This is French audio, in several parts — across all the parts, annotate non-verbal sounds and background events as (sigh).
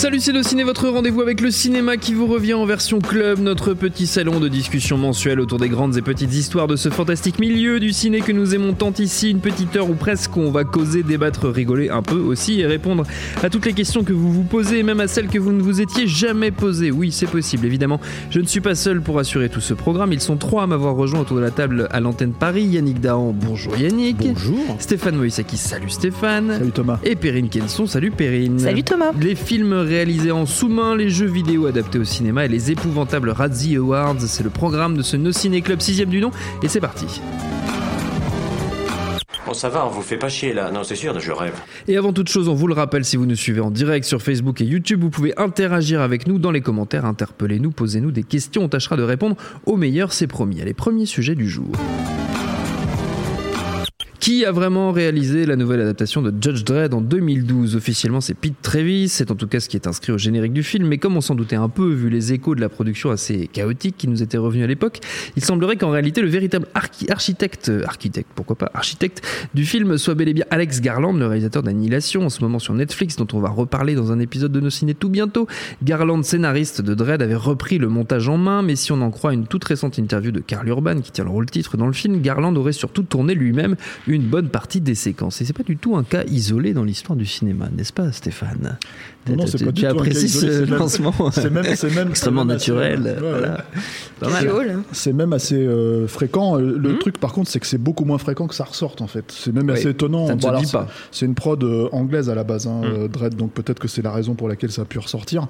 Salut c'est Ciné, votre rendez-vous avec le cinéma qui vous revient en version club, notre petit salon de discussion mensuelle autour des grandes et petites histoires de ce fantastique milieu du ciné que nous aimons tant ici, une petite heure où presque on va causer, débattre, rigoler un peu aussi et répondre à toutes les questions que vous vous posez et même à celles que vous ne vous étiez jamais posées. Oui, c'est possible, évidemment. Je ne suis pas seul pour assurer tout ce programme, ils sont trois à m'avoir rejoint autour de la table à l'antenne Paris. Yannick Dahan, bonjour Yannick. Bonjour. Stéphane Moïsaki, salut Stéphane. Salut Thomas. Et Perrine Kenson, salut Perrine. Salut Thomas. Les films réalisés en sous-main, les jeux vidéo adaptés au cinéma et les épouvantables Razzie Awards, c'est le programme de ce No Ciné Club 6 du nom et c'est parti. Bon, ça va, on vous fait pas chier là. Non, c'est sûr, je rêve. Et avant toute chose, on vous le rappelle, si vous nous suivez en direct sur Facebook et YouTube, vous pouvez interagir avec nous dans les commentaires, interpellez-nous, posez-nous des questions, on tâchera de répondre au meilleur, c'est promis. Allez, premier sujet du jour. Qui a vraiment réalisé la nouvelle adaptation de Judge Dredd en 2012 Officiellement, c'est Pete Travis, c'est en tout cas ce qui est inscrit au générique du film, mais comme on s'en doutait un peu, vu les échos de la production assez chaotique qui nous étaient revenus à l'époque, il semblerait qu'en réalité, le véritable archi- architecte, architecte, pourquoi pas, architecte du film soit bel et bien Alex Garland, le réalisateur d'Annihilation, en ce moment sur Netflix, dont on va reparler dans un épisode de nos ciné tout bientôt. Garland, scénariste de Dredd, avait repris le montage en main, mais si on en croit une toute récente interview de Carl Urban, qui tient le rôle titre dans le film, Garland aurait surtout tourné lui-même une bonne partie des séquences. Et c'est pas du tout un cas isolé dans l'histoire du cinéma, n'est-ce pas, Stéphane Non, c'est pas du tout un cas apprécies isolé, ce lancement (laughs) C'est même, c'est même extrêmement c'est même assez- naturel. Casual. C'est même assez euh, fréquent. Le Mhm. truc, par contre, c'est que c'est beaucoup moins fréquent que ça ressorte, en fait. C'est même Oui, assez étonnant. ça ne se alors, dit c'est- pas. C'est une prod euh, anglaise à la base, hein, Mhm. euh, Dredd, donc peut-être que c'est la raison pour laquelle ça a pu ressortir.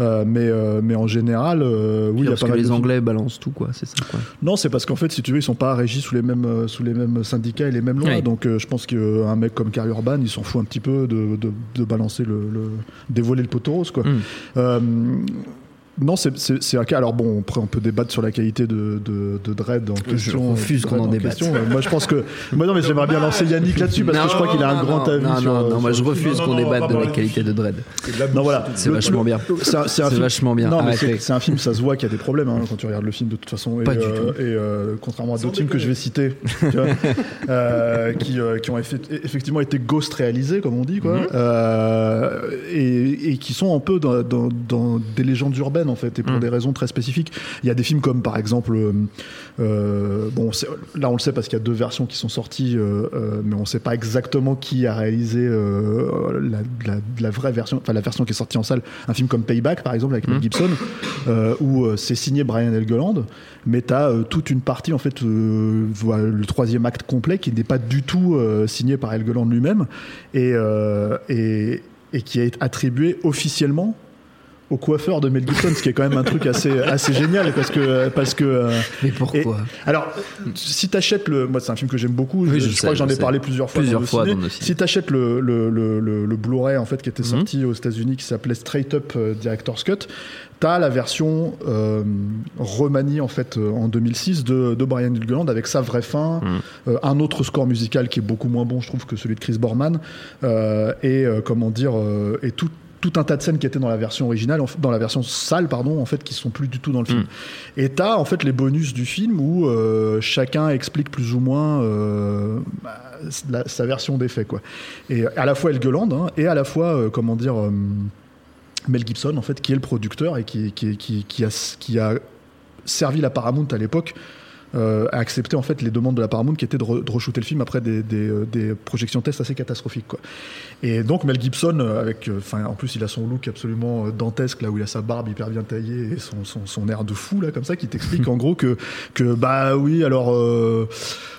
Euh, mais, euh, mais en général, euh, oui, il y a Parce pas que mal les de. Anglais balancent tout, quoi, c'est ça, quoi. Non, c'est parce qu'en fait, si tu veux, ils sont pas régis sous les mêmes, euh, sous les mêmes syndicats et les mêmes lois. Donc, euh, je pense qu'un mec comme Carl Urban, il s'en fout un petit peu de, de, de balancer le, le- dévoiler le poteau rose, quoi. Mm. Non, c'est- un cas. Alors bon, après, on peut débattre sur la qualité de, de, de Dredd en question. refuse euh, qu'on en débatte. Moi, je pense que. Moi, non, mais j'aimerais bien lancer Yannick là-dessus parce que je crois qu'il a un Non, grand non, avis Non, sur. non, non, moi je refuse qu'on débatte de la qualité de Dredd. Non, voilà. C'est vachement bien. C'est vachement bien. Non, mais Arrête, c'est un film, ça se voit qu'il y a des problèmes hein, quand tu regardes le film de toute façon. Et, Pas du euh, tout. Et euh, contrairement à d'autres films que je vais citer, tu vois, (laughs) euh, qui, qui ont effe- effectivement été ghost réalisés, comme on dit, quoi, Mhm. euh, et, et qui sont un peu dans, dans- dans des légendes urbaines en fait, et pour Mhm. des raisons très spécifiques. Il y a des films comme par exemple, euh, euh, bon, là on le sait parce qu'il y a deux versions qui sont sorties, euh, mais on ne sait pas exactement qui a réalisé euh, la, la- la vraie version, enfin la version qui est sortie en salle. Un film comme Payback par exemple avec Mel Mhm. Gibson, où c'est signé Brian Helgeland, mais tu as toute une partie en fait, voilà, le troisième acte complet qui n'est pas du tout signé par Helgeland lui-même et, et, et qui est attribué officiellement au coiffeur de Mel Gibson, ce qui est quand même un truc assez, assez génial parce que, parce que euh, Mais pourquoi alors, si t'achètes le, moi c'est un film que j'aime beaucoup. Oui, je, je je sais, crois que j'en je ai parlé plusieurs fois. Plusieurs dans le fois ciné. dans nos ciné. Si t'achètes le le, le, le, le Blu-ray en fait qui était Mhm. sorti aux États-Unis, qui s'appelait Straight Up euh, Director's Cut, t'as la version euh, remaniée en fait euh, en 2006 de, de Brian Helgeland avec sa vraie fin, Mhm. euh, un autre score musical qui est beaucoup moins bon, je trouve, que celui de Chris Borman, et comment dire, et tout tout un tas de scènes qui étaient dans la version originale, dans la version sale, pardon, en fait, qui sont plus du tout dans le film. Mm. Et t'as en fait les bonus du film où euh, chacun explique plus ou moins euh, bah, la- sa version des faits, quoi. Et à la fois Helgeland hein, et à la fois, euh, comment dire, Mel Gibson, en fait, qui est le producteur et qui, qui, qui, qui a, qui a servi la Paramount à l'époque euh, a accepté en fait les demandes de la Paramount qui étaient de, re- de re-shooter le film après des, des, des projections tests assez catastrophiques. Quoi. Et donc Mel Gibson, euh, avec, euh, enfin en plus il a son look absolument euh, dantesque là où il a sa barbe hyper bien taillée et son, son, son air de fou là comme ça qui t'explique (laughs) en gros que que bah oui alors euh,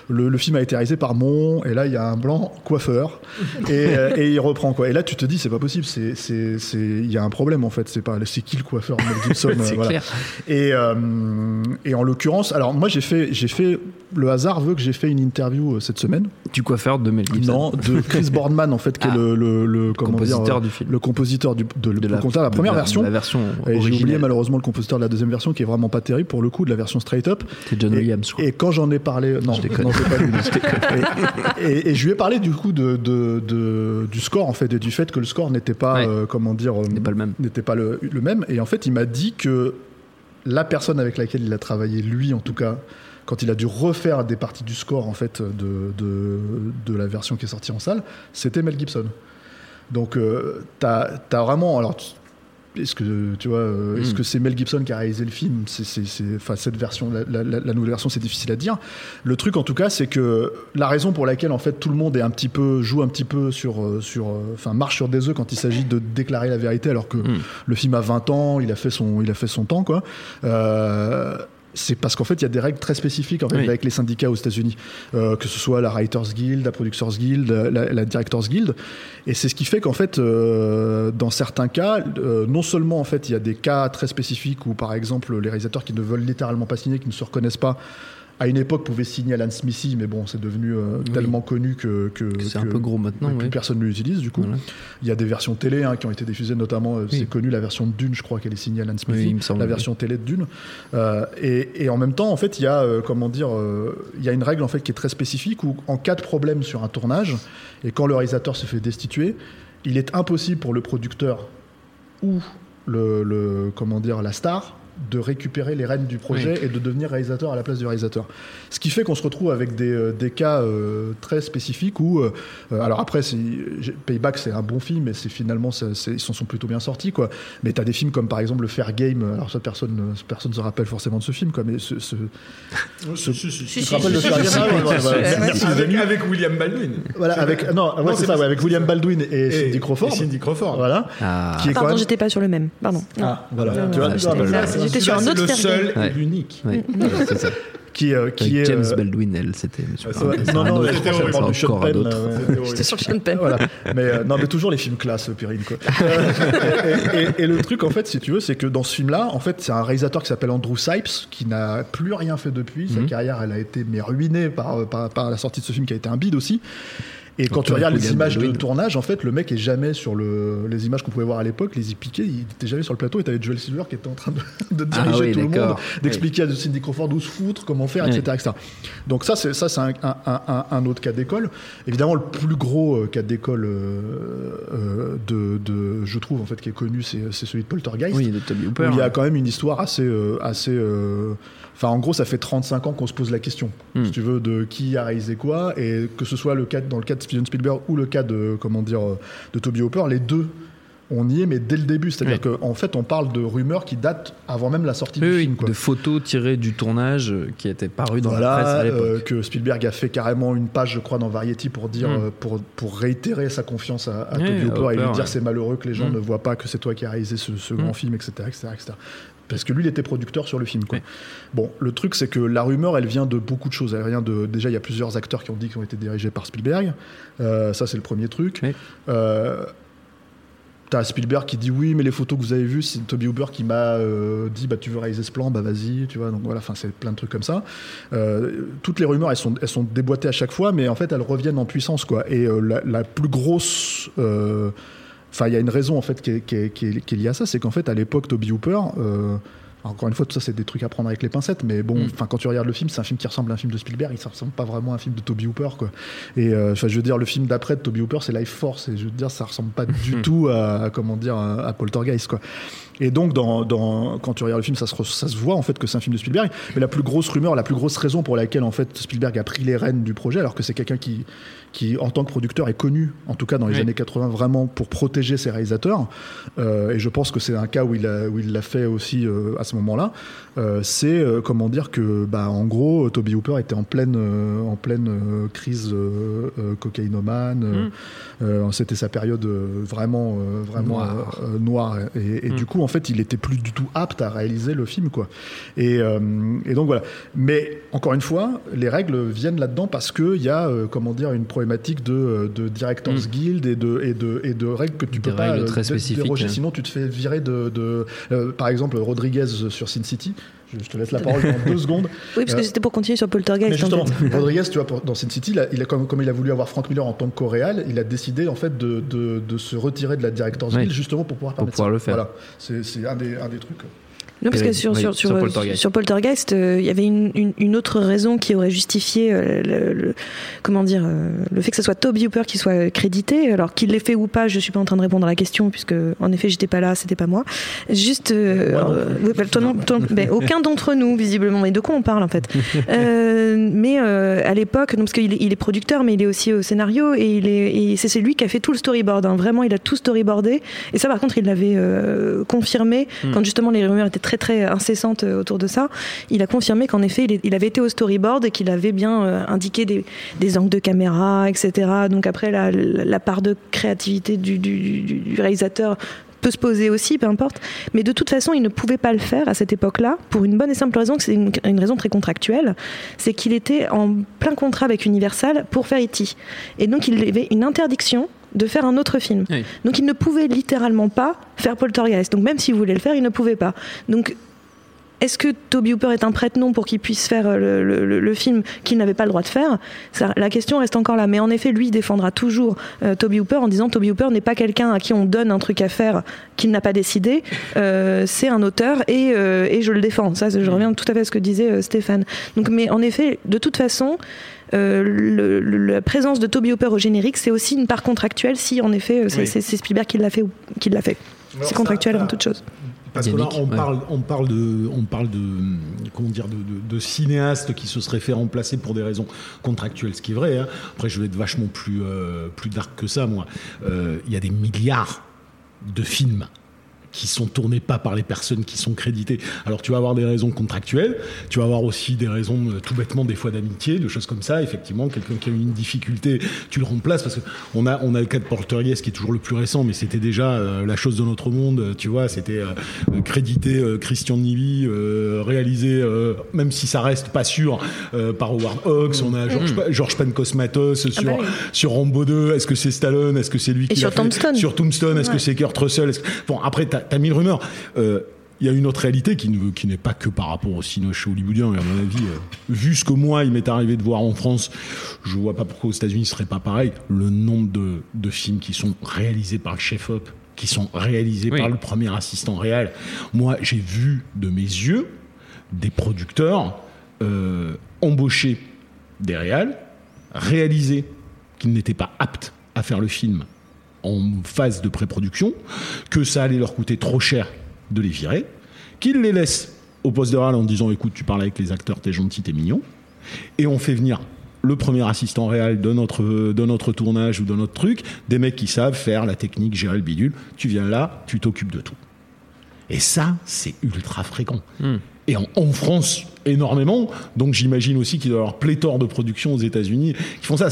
le, le film a été réalisé par Mon et là il y a un blanc coiffeur (laughs) et, et il reprend quoi. Et là tu te dis c'est pas possible, c'est c'est c'est il y a un problème en fait. C'est pas c'est qui le coiffeur Mel (laughs) Gibson voilà. clair. Et, euh, et en l'occurrence, alors moi j'ai fait, j'ai fait, le hasard veut que j'ai fait une interview euh, cette semaine. Du coiffeur de Mel Gibson. Non, de Chris Boardman en fait, qui Ah. est le, le, le- compositeur dire, euh, du film. le compositeur du, de, De la, la première de la- version. La version j'ai oublié malheureusement le compositeur de la deuxième version qui est vraiment pas terrible pour le coup de la version straight up. C'est John Et- Williams, je crois. Et quand j'en ai parlé, non, déconne. non, pas lui. (laughs) et, et- et je lui ai parlé du coup de, de- du score en fait et du fait que le score n'était pas, Ouais. euh, comment dire, N'est pas le même. n'était pas le, le même. Et en fait, il m'a dit que la personne avec laquelle il a travaillé, lui en tout cas, quand il a dû refaire des parties du score en fait de, de, de la version qui est sortie en salle, c'était Mel Gibson. Donc, euh, t'as as vraiment. Alors, est-ce que tu vois, euh, est-ce Mm. que c'est Mel Gibson qui a réalisé le film? C'est, enfin, cette version, la, la- nouvelle version, c'est difficile à dire. Le truc, en tout cas, c'est que la raison pour laquelle en fait tout le monde est un petit peu joue un petit peu sur, euh, sur, euh, enfin, marche sur des œufs quand il s'agit de déclarer la vérité, alors que Mm. le film a 20 ans, il a fait son, il a fait son temps, quoi. Euh, c'est parce qu'en fait, il y a des règles très spécifiques en fait, Oui. avec les syndicats aux États-Unis, Euh, que ce soit la Writers Guild, la Producers Guild, la, la Directors Guild, et c'est ce qui fait qu'en fait, euh, dans certains cas, euh, non seulement en fait, il y a des cas très spécifiques où, par exemple, les réalisateurs qui ne veulent littéralement pas signer, qui ne se reconnaissent pas, à une époque pouvaient signer Alan Smithy, mais bon, c'est devenu euh, Oui. tellement connu que, que, C'est un peu gros maintenant, que plus ouais. personne ne l'utilise du coup. Voilà. Il y a des versions télé hein, qui ont été diffusées, notamment, euh, Oui. c'est connu la version de Dune, je crois qu'elle est signée Alan Smithy, Oui, semble, la version télé de Dune. Euh, et, et en même temps, en fait, il y a, euh, comment dire, il y a une règle en fait qui est très spécifique où, en cas de problème sur un tournage, et quand le réalisateur se fait destituer, il est impossible pour le producteur ou le, le- comment dire, la star de récupérer les rênes du projet et de devenir réalisateur à la place du réalisateur. Ce qui fait qu'on se retrouve avec des, euh, des cas euh, très spécifiques où, euh, euh, alors après, Payback c'est un bon film et c'est finalement, ils s'en sont plutôt bien sortis quoi. Mais t'as des films comme par exemple le Fair Game, alors ça personne, ne- personne se rappelle forcément de ce film quoi, mais ce, ce- Si, si, si. tu te rappelles Fair Game Ah les Avec, William Baldwin. Voilà, avec non, ouais, Non, c'est c'est ça, pas- ouais, avec William Baldwin et, Et- Cindy Crawford. et Cindy Crawford. Voilà. Ah. Qui est Pardon, même- j'étais pas sur le même. Pardon. Ah, voilà. J'étais là, sur un autre c'est le seul Ouais. et l'unique. (laughs) Ouais, c'est ça. qui, euh, qui Avec est James euh, Baldwin, elle, c'était. ouais, c'est non, non, ça parle du Sean Penn, là. J'étais sur Sean Penn. voilà. Mais euh, non, mais toujours les films classe, Périne. Quoi. (laughs) et, et- et le truc, en fait, si tu veux, c'est que dans ce film-là, en fait, c'est un réalisateur qui s'appelle Andrew Sipes, qui n'a plus rien fait depuis. Sa Mhm. carrière, elle a été mais ruinée par, par, par la sortie de ce film qui a été un bide aussi. Et quand Donc, tu regardes les images de tournage, en fait, le mec est jamais sur le, les images qu'on pouvait voir à l'époque, les y piqués, il était jamais sur le plateau et t'avais Joel Silver qui était en train de, de Ah diriger oui, tout le monde, d'expliquer à Cindy Crawford où se foutre, comment faire, etc., etc. Donc ça, c'est ça, c'est un, un- un- un autre cas d'école. Évidemment, le plus gros euh, cas d'école euh, euh, de, de- je trouve en fait, qui est connu, c'est celui de Poltergeist. Oui, de Toby où Hooper. il y a quand même une histoire assez, euh, assez. Enfin, en gros, ça fait 35 ans qu'on se pose la question, Hmm. si tu veux, de qui a réalisé quoi, et que ce soit le cas dans le cas de Steven Spielberg ou le cas de comment dire euh, de Toby Hooper, les deux. On y est, mais dès le début. C'est-à-dire qu'en fait, on parle de rumeurs qui datent avant même la sortie Oui, du oui, film. Quoi. de photos tirées du tournage euh, qui étaient parues dans la presse à l'époque. euh, que Spielberg a fait carrément une page, je crois, dans Variety pour dire, Mm. euh, pour, pour réitérer sa confiance à, Toby à Hooper et lui dire ouais. c'est malheureux que les gens Mm. ne voient pas que c'est toi qui as réalisé ce, ce grand film, etc., etc., etc. Parce que lui, il était producteur sur le film. Quoi. Oui. Bon, le truc, c'est que la rumeur, elle vient de beaucoup de choses. Elle vient de, déjà, il y a plusieurs acteurs qui ont dit qu'ils ont été dirigés par Spielberg. Euh, ça, c'est le premier truc. Oui. Euh, T'as Spielberg qui dit oui, mais les photos que vous avez vues, c'est Toby Hooper qui m'a euh, dit bah tu veux réaliser ce plan, bah vas-y, tu vois. Donc voilà, enfin c'est plein de trucs comme ça. Euh, toutes les rumeurs, elles sont, elles sont déboîtées à chaque fois, mais en fait elles reviennent en puissance quoi. Et euh, la, la plus grosse, enfin il y a une raison en fait qui est, qui est- qui est- qui est liée à ça, c'est qu'en fait à l'époque Toby Hooper. euh, encore une fois, tout ça, c'est des trucs à prendre avec les pincettes, mais bon, Mm. enfin, quand tu regardes le film, c'est un film qui ressemble à un film de Spielberg, il ne ressemble pas vraiment à un film de Toby Hooper, quoi. Et euh, enfin, je veux dire, le film d'après de Toby Hooper, c'est Life Force, et je veux dire, ça ressemble pas (laughs) du tout à, à, comment dire, à Poltergeist, quoi. Et donc, dans, dans, quand tu regardes le film, ça se, ça se voit en fait que c'est un film de Spielberg. Mais la plus grosse rumeur, la plus grosse raison pour laquelle en fait Spielberg a pris les rênes du projet, alors que c'est quelqu'un qui, qui, en tant que producteur, est connu, en tout cas dans les Oui. années 80, vraiment pour protéger ses réalisateurs. Euh, et je pense que c'est un cas où il l'a fait aussi euh, à ce moment-là, euh, c'est euh, comment dire que, bah, en gros, Toby Hooper était en pleine, euh, en pleine crise cocaïnomane. euh, C'était sa période vraiment, vraiment Noire. noire. Et, et du coup, en fait, il était plus du tout apte à réaliser le film, quoi. Et, et donc voilà. Mais encore une fois, les règles viennent là-dedans parce qu'il y a, comment dire, une problématique de, de Directors Guild et de, et, de, et de règles que tu Des peux pas très déroger, hein. sinon tu te fais virer de. de par exemple, Rodriguez sur Sin City. Je, je te laisse la parole dans deux secondes. (laughs) Oui, parce que Euh, c'était pour continuer sur Poltergeist. mais justement, en fait. Rodriguez, tu vois, pour- dans Sin City, il a, il a- comme, comme il a voulu avoir Frank Miller en tant que coréal, il a décidé en fait de, de, de se retirer de la Directors Oui. Guild justement pour pouvoir Pour pouvoir le faire. Voilà, c'est c'est un des, un des trucs. Non, parce que sur, oui, sur, sur sur, Poltergeist. sur Poltergeist, euh, il y avait une, une, une autre raison qui aurait justifié euh, le, le- comment dire, euh, le fait que ce soit Toby Hooper qui soit crédité. Alors qu'il l'ait fait ou pas, je suis pas en train de répondre à la question, puisque en effet, j'étais pas là, c'était pas moi. Juste. Moi non oui, bah, toi non- toi- ben, (laughs) aucun d'entre nous, visiblement. Mais de quoi on parle, en fait (laughs) Mais à l'époque, parce qu'il est, il est producteur, mais il est aussi au scénario, et, il est, c'est lui qui a fait tout le storyboard. hein. Vraiment, il a tout storyboardé. Et ça, par contre, il l'avait confirmé quand justement les rumeurs étaient très très incessantes euh, autour de ça. Il a confirmé qu'en effet, il, avait été au storyboard et qu'il avait bien euh, indiqué des, angles de caméra, etc. Donc après, la, part de créativité du réalisateur peut se poser aussi, peu importe. Mais de toute façon, il ne pouvait pas le faire à cette époque-là pour une bonne et simple raison, que c'est une, une raison très contractuelle, c'est qu'il était en plein contrat avec Universal pour faire E.T. Et donc il avait une interdiction de faire un autre film. Oui. Donc il ne pouvait littéralement pas faire Poltergeist. Donc même s'il voulait le faire, il ne pouvait pas. Donc est-ce que Toby Hooper est un prête-nom pour qu'il puisse faire euh, le, le- le- le film qu'il n'avait pas le droit de faire? Ça, La question reste encore là. Mais en effet, lui défendra toujours euh, Toby Hooper en disant Toby Hooper n'est pas quelqu'un à qui on donne un truc à faire qu'il n'a pas décidé. Euh, c'est un auteur et, euh, et je le défends. Ça, je reviens tout à fait à ce que disait Stéphane. Donc, mais en effet, de toute façon. Euh, le- le- la présence de Toby Hooper au générique, c'est aussi une part contractuelle si en effet euh, c'est Oui. Spielberg qui l'a fait ou qui l'a fait. C'est contractuel ça- avant toute chose. Parce que là, on ouais. parle, on parle de, on parle de, comment dire, de, de- de cinéastes qui se seraient fait remplacer pour des raisons contractuelles, ce qui est vrai. hein. Après, je vais être vachement plus, euh, plus dark que ça, moi. Euh, Il y a des milliards de films qui sont tournés pas par les personnes qui sont créditées. Alors tu vas avoir des raisons contractuelles, tu vas avoir aussi des raisons euh, tout bêtement des fois d'amitié, de choses comme ça. Effectivement, quelqu'un qui a eu une difficulté, tu le remplaces parce que on a on a le cas de Poltergeist qui est toujours le plus récent, mais c'était déjà euh, la chose de notre monde. euh, Tu vois, c'était euh, euh, crédité euh, Christian Nivi, euh, réalisé euh, même si ça reste pas sûr euh, par Howard Hawks. On a George, Pa- George Pancosmatos sur bah oui. sur Rambo 2. Est-ce que c'est Stallone? Est-ce que c'est lui qui sur fait? Tombstone. Sur Tombstone, est-ce que c'est Kurt Russell? Que- Bon, après, t'as as mille rumeurs. Euh, Il y a une autre réalité qui ne- qui n'est pas que par rapport au cinéma hollywoodien. Et à mon avis, euh, vu ce que moi, il m'est arrivé de voir en France, je vois pas pourquoi aux États-Unis ce serait pas pareil. Le nombre de, de films qui sont réalisés par le chef-op, qui sont réalisés Oui. par le premier assistant réel. Moi, j'ai vu de mes yeux des producteurs euh, embaucher des réals, réaliser qu'ils n'étaient pas aptes à faire le film en phase de pré-production, que ça allait leur coûter trop cher de les virer, qu'ils les laissent au poste de réal en disant écoute, tu parles avec les acteurs, t'es gentil, t'es mignon, et on fait venir le premier assistant réel de notre, de notre tournage ou de notre truc, des mecs qui savent faire la technique, gérer le bidule, tu viens là, tu t'occupes de tout. Et ça, c'est ultra fréquent. Et en, en France, énormément. Donc j'imagine aussi qu'il doit y avoir pléthore de productions aux États-Unis qui font ça.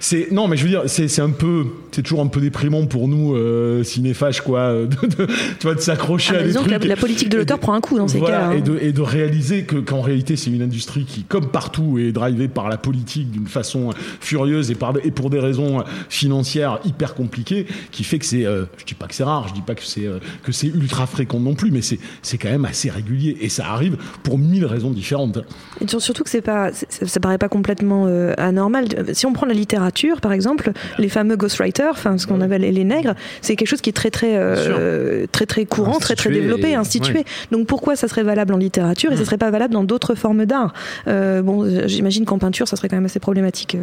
C'est non, mais je veux dire, c'est c'est un peu, c'est toujours un peu déprimant pour nous euh, cinéphages, quoi, de, de- tu vois, de s'accrocher Ah, à des disons que trucs. la, la politique de l'auteur prend un coup dans ces voilà, cas-là. hein. et, de, et de réaliser que qu'en réalité c'est une industrie qui, comme partout, est drivée par la politique d'une façon furieuse et, par, et pour des raisons financières hyper compliquées, qui fait que c'est, euh, je dis pas que c'est rare, je dis pas que c'est euh, que c'est ultra fréquent non plus, mais c'est c'est quand même assez régulier et ça arrive pour mille raisons différentes. Et sur- surtout que c'est pas, ça, ça paraît pas complètement euh, anormal. Si on prend la littérature, par exemple, les fameux ghostwriters, enfin ce qu'on appelle les, nègres, c'est quelque chose qui est très très euh, très très courant, très très développé, et- institué. ouais. Donc pourquoi ça serait valable en littérature et ça serait pas valable dans d'autres formes d'art? Euh, Bon, j'imagine qu'en peinture, ça serait quand même assez problématique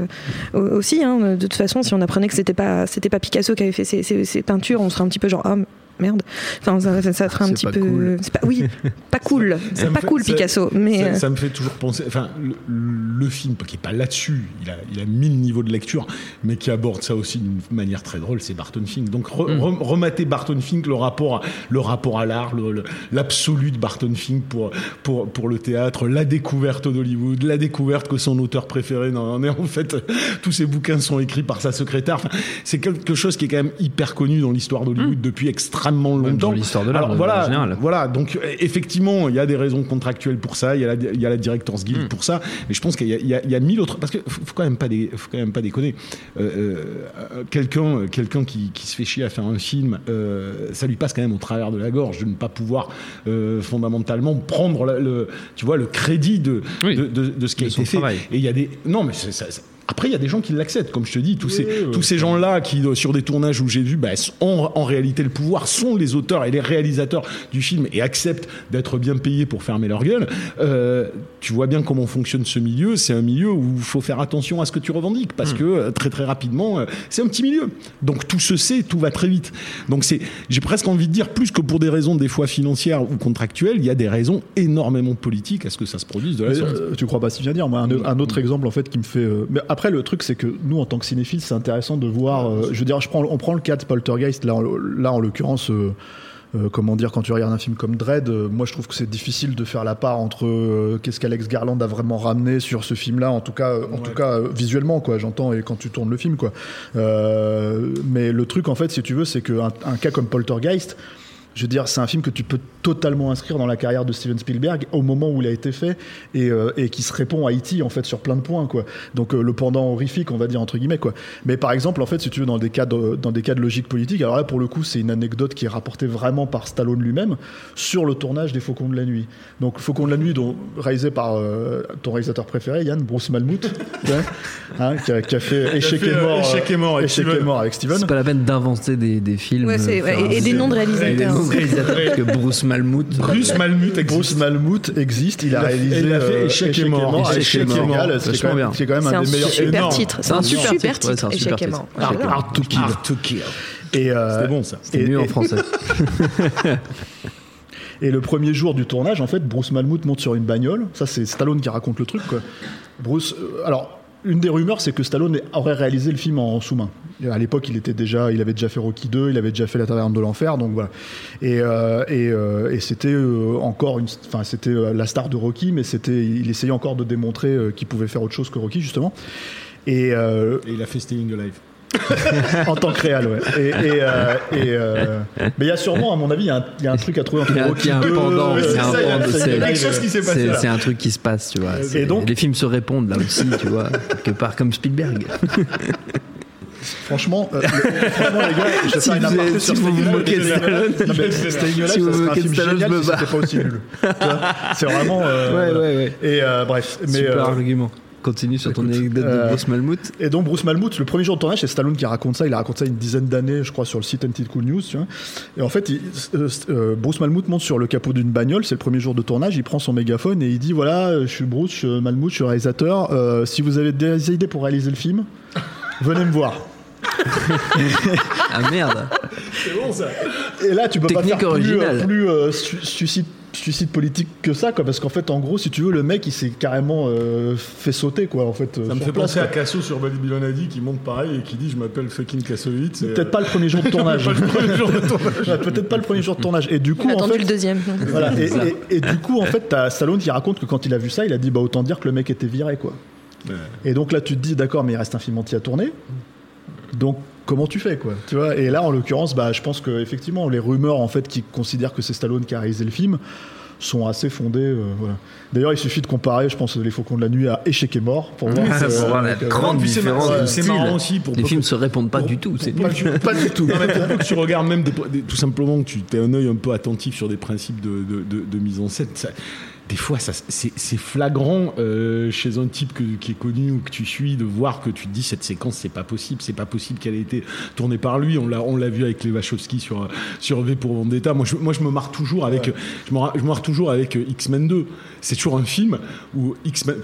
au- aussi. hein. De toute façon, si on apprenait que c'était pas c'était pas Picasso qui avait fait ces, ces- ces peintures, on serait un petit peu genre ah, merde. Enfin, ça, ça, ça ferait un C'est petit peu. cool. c'est Pas, oui, pas (laughs) cool. Me pas fait- cool, Picasso. Mais ça, euh, ça me fait toujours penser. Enfin, le, le film qui est pas là-dessus, il a, il a mille niveaux de lecture, mais qui aborde ça aussi d'une manière très drôle, c'est Barton Fink. Donc re- remater Barton Fink, le rapport, à, le rapport à l'art, l'absolu de Barton Fink pour, pour, pour le théâtre, la découverte d'Hollywood, la découverte que son auteur préféré n'en est en fait (laughs) tous ses bouquins sont écrits par sa secrétaire. Enfin, c'est quelque chose qui est quand même hyper connu dans l'histoire d'Hollywood depuis extrêmement Même longtemps. dans l'histoire de l'art, en voilà, général. voilà, donc euh, effectivement, il y a des raisons contractuelles pour ça, il y a la, il y a la Directors Hmm. Guild pour ça, mais je pense qu'il y, y y a mille autres. Parce qu'il faut, faut quand même pas dé- faut quand même pas déconner. Euh, euh, quelqu'un, quelqu'un qui, qui se fait chier à faire un film, euh, ça lui passe quand même au travers de la gorge de ne pas pouvoir euh, fondamentalement prendre la- le, tu vois, le crédit de, Oui, de, de- de ce qui a été fait. travail. Et il y a des, non, mais c'est- ça- ça- après, il y a des gens qui l'acceptent, comme je te dis, tous ces, oui, tous ces gens-là qui, euh, sur des tournages où j'ai vu, bah, ont en réalité le pouvoir, sont les auteurs et les réalisateurs du film et acceptent d'être bien payés pour fermer leur gueule. Euh, tu vois bien comment fonctionne ce milieu. C'est un milieu où il faut faire attention à ce que tu revendiques parce que euh, très très rapidement, euh, c'est un petit milieu. Donc tout se sait, tout va très vite. Donc c'est, j'ai presque envie de dire plus que pour des raisons des fois financières ou contractuelles, il y a des raisons énormément politiques à ce que ça se produise de la sorte. euh, tu crois pas si bien dire Moi, un, un autre exemple en fait qui me fait. Mais après, le truc, c'est que nous, en tant que cinéphiles, c'est intéressant de voir. euh, je veux dire, je prends, on prend le cas de Poltergeist. Là, en, là, en l'occurrence. euh, euh, comment dire, quand tu regardes un film comme Dread, euh, moi je trouve que c'est difficile de faire la part entre euh, qu'est-ce qu'Alex Garland a vraiment ramené sur ce film-là, en tout cas, en tout cas visuellement, quoi, j'entends, et quand tu tournes le film, quoi. Mais le truc, en fait, si tu veux, c'est qu'un un cas comme Poltergeist, je veux dire, c'est un film que tu peux totalement inscrire dans la carrière de Steven Spielberg au moment où il a été fait et, euh, et qui se répond à E.T. en fait sur plein de points quoi. Donc euh, le pendant horrifique on va dire entre guillemets quoi. Mais par exemple en fait si tu veux dans des cas de, dans des cas de logique politique, alors là pour le coup c'est une anecdote qui est rapportée vraiment par Stallone lui-même sur le tournage des Faucons de la nuit. Donc Faucons de la nuit dont, réalisé par euh, ton réalisateur préféré Yann Bruce Malmuth, (laughs) hein, hein, qui, a, qui a fait Échec et mort, Échec et mort avec Échec et Steven. mort avec Steven. C'est pas la peine d'inventer des, des films. Ouais, et des noms de réalisateurs. (laughs) réalisateurs, parce que Bruce Malmuth. Bruce Malmuth existe. Bruce Malmuth existe, il a Il a fait- réalisé il a fait euh, Échec et mort. avec Échec et mort. Égal, ce qui est Vachement quand même- bien. qui est quand même C'est un des meilleurs super énorme. titre. C'est un super titre, c'est un super Échec et titre. mort. Échec et mort. Hard to Kill. Hard to kill. Et, euh, C'était bon ça. C'était Et- mieux en français. (laughs) Et le premier jour du tournage, en fait, Bruce Malmuth monte sur une bagnole. Ça, c'est Stallone qui raconte le truc. Quoi. Bruce, euh, alors, une des rumeurs, c'est que Stallone aurait réalisé le film en sous-main. À l'époque, il était il avait déjà fait Rocky 2, il avait déjà fait La Taverne de l'enfer, donc voilà. Et, euh, euh, c'était euh, encore c'était la star de Rocky, mais c'était, il essayait encore de démontrer qu'il pouvait faire autre chose que Rocky, justement. Et, Et il a fait Staying Alive. (laughs) en tant que réel, ouais. Et, et, euh, et, euh, mais il y a sûrement, à mon avis, il y un, y a un truc à trouver entre Rocky il y a un 2, pendant, c'est un c'est- quelque chose qui s'est passé c'est- là. C'est un truc qui se passe, tu vois. C'est- donc- les films se répondent là aussi, tu vois, quelque part comme Spielberg. (laughs) Franchement, euh, le- franchement, les gars, je vais Si faire une aparté sur vous vous moquez de Stallone, si vous vous un moquez de Stallone, je me bats. c'était pas aussi nul. C'est vraiment. Ouais, ouais, ouais. Et bref, mais. Super argument. Continue sur ton anecdote de euh, Bruce Malmuth. Et donc Bruce Malmuth, le premier jour de tournage, c'est Stallone qui raconte ça. Il a raconté ça une dizaine d'années, je crois, sur le site NT Cool News. Tu vois. Et en fait, il- euh, euh, Bruce Malmuth monte sur le capot d'une bagnole. C'est le premier jour de tournage. Il prend son mégaphone et il dit voilà, je suis Bruce je suis Malmuth, je suis réalisateur. Euh, si vous avez des idées pour réaliser le film, venez me voir. (laughs) Ah merde. C'est bon ça. Et là, tu peux Technique pas faire plus, originale. euh, plus euh, su- suicide, suicide politique que ça, quoi. Parce qu'en fait, en gros, si tu veux, le mec, il s'est carrément euh, fait sauter, quoi. En fait, euh, Ça me fait place, penser à. Casso sur Bali Bilonadi qui monte pareil et qui dit je m'appelle fucking Kassovitz. et- Peut-être pas le premier jour de (laughs) tournage. Pas le premier jour de tournage. (laughs) Peut-être pas le premier jour de tournage. Et du coup, On en fait, le deuxième. Voilà, (laughs) et, et- et du coup, en fait, t'as Stallone qui raconte que quand il a vu ça, il a dit bah autant dire que le mec était viré, quoi. Ouais. Et donc là, tu te dis d'accord, mais il reste un film entier à tourner. Donc comment tu fais, quoi Tu vois Et là, en l'occurrence, bah, je pense que effectivement, les rumeurs en fait qui considèrent que c'est Stallone qui a réalisé le film sont assez fondées. euh, voilà. D'ailleurs, il suffit de comparer, je pense, Les Faucons de la Nuit à Échec et mort pour voir. Pour euh, voir la euh, grande différence de c'est marrant aussi pour Les films que- se répondent pas pour- du tout. C'est pas, du, pas du tout. Non, mais que tu regardes même des- des- tout simplement que tu aies un œil un peu attentif sur des principes de, de, de- de mise en scène. ça- des fois, ça, c'est, c'est flagrant euh, chez un type que- qui est connu ou que tu suis de voir que tu te dis cette séquence, c'est pas possible, c'est pas possible qu'elle ait été tournée par lui. On l'a, on l'a vu avec les Wachowski sur, sur V pour Vendetta. Moi, je, moi, je me marre toujours avec, je, me, ra- je me marre toujours avec euh, X-Men 2. C'est toujours un film où X-Men,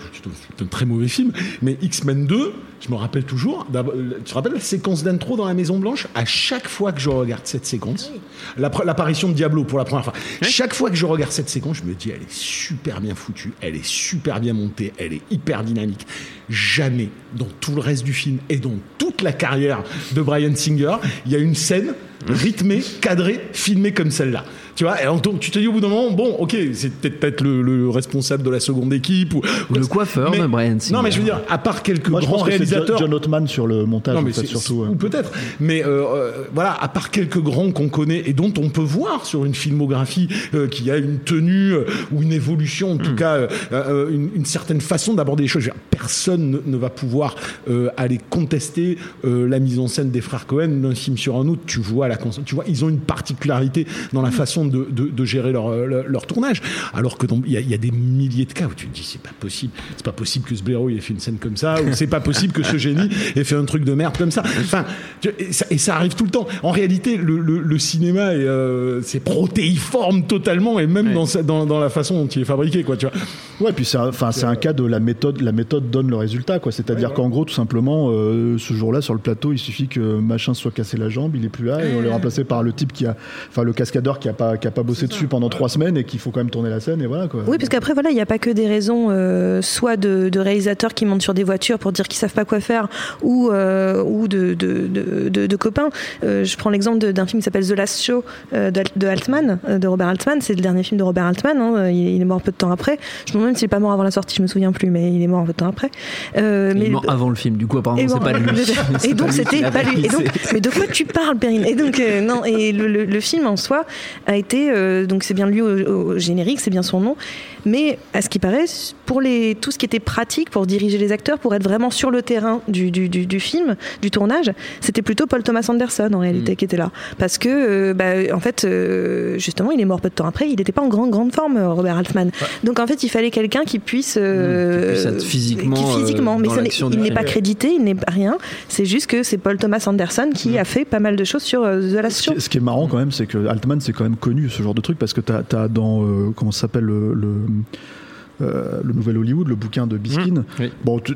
c'est un très mauvais film, mais X-Men 2, je me rappelle toujours. Tu te rappelles la séquence d'intro dans la Maison Blanche? À chaque fois que je regarde cette séquence, pr- l'apparition de Diablo pour la première fois, chaque fois que je regarde cette séquence, je me dis, elle est super bien foutue, elle est super bien montée, elle est hyper dynamique. Jamais dans tout le reste du film et dans toute la carrière de Brian Singer, il y a une scène rythmée, cadrée, filmée comme celle-là. Tu vois, et donc tu te dis au bout d'un moment, bon, ok, c'est peut-être peut-être le, le responsable de la seconde équipe ou, Ou le coiffeur Mais- de Brian Singer. Non, mais je veux dire, à part quelques Moi, je grands pense que c'est réalisateurs. John Ottman sur le montage, Non, en mais fait, c'est- surtout. Ou peut-être. Mais euh, euh, voilà, à part quelques grands qu'on connaît et dont on peut voir sur une filmographie euh, qu'il y a une tenue euh, ou une évolution, en tout cas euh, euh, une, une certaine façon d'aborder les choses. Je veux dire, Personne ne, ne va pouvoir euh, aller contester euh, la mise en scène des frères Cohen d'un film sur un autre. Tu vois, la, tu vois, ils ont une particularité dans la façon de, de- de gérer leur, euh, leur, leur tournage. Alors que il y, a- il y a des milliers de cas où tu te dis c'est pas possible, c'est pas possible que ce blaireau ait fait une scène comme ça, ou c'est pas possible que ce génie ait fait un truc de merde comme ça. Enfin, tu- et ça, et ça arrive tout le temps. En réalité, le, le- le cinéma est, euh, c'est protéiforme totalement, et même dans, sa- dans, dans la façon dont il est fabriqué, quoi. Tu vois. Ouais, puis c'est un, enfin, c'est un cas de la méthode. La méthode donne le résultat, quoi. C'est-à-dire qu'en gros, tout simplement, euh, ce jour-là, sur le plateau, il suffit que machin soit cassé la jambe, il est plus là, et on l'est remplacé par le type qui a, enfin, le cascadeur qui a pas, qui a pas bossé dessus pendant trois semaines et qu'il faut quand même tourner la scène, et voilà, quoi. Oui, parce qu'après, voilà, il n'y a pas que des raisons, euh, soit de, de réalisateurs qui montent sur des voitures pour dire qu'ils savent pas quoi faire, ou, euh, ou de, de, de, de- de copains. Euh, je prends l'exemple d'un film qui s'appelle The Last Show euh, de, de Altman, de Robert Altman. C'est le dernier film de Robert Altman. hein. Il, il est mort peu de temps après. Je me demande même s'il est pas mort avant la sortie, je me souviens plus, mais il est mort un peu de temps après. Euh, Il mais est mort avant le film, du coup, apparemment, et c'est bon, pas (laughs) lui. Et donc c'était pas lui. Et donc, mais de quoi tu parles, Perrine? Et donc euh, non. Et le, le- film en soi a été euh, donc c'est bien lui au générique, c'est bien son nom. Mais à ce qui paraît, pour les tout ce qui était pratique pour diriger les acteurs, pour être vraiment sur le terrain du, du, du, du film, du tournage, c'était plutôt Paul Thomas Anderson en réalité qui était là, parce que euh, bah, en fait euh, justement il est mort peu de temps après, il n'était pas en grande grande forme euh, Robert Altman. Donc en fait il fallait quelqu'un qui puisse euh, Qui puisse être physiquement, qui physiquement, euh, mais ça n'est- il n'est pas crédité, il n'est pas rien. C'est juste que c'est Paul Thomas Anderson qui a fait pas mal de choses sur euh, The Last Ce Show. qui, ce qui est marrant quand même, c'est que Altman, c'est quand même connu ce genre de truc parce que t'as as dans euh, comment ça s'appelle le, le, euh, le nouvel Hollywood, le bouquin de Biskin. oui. Bon, tu-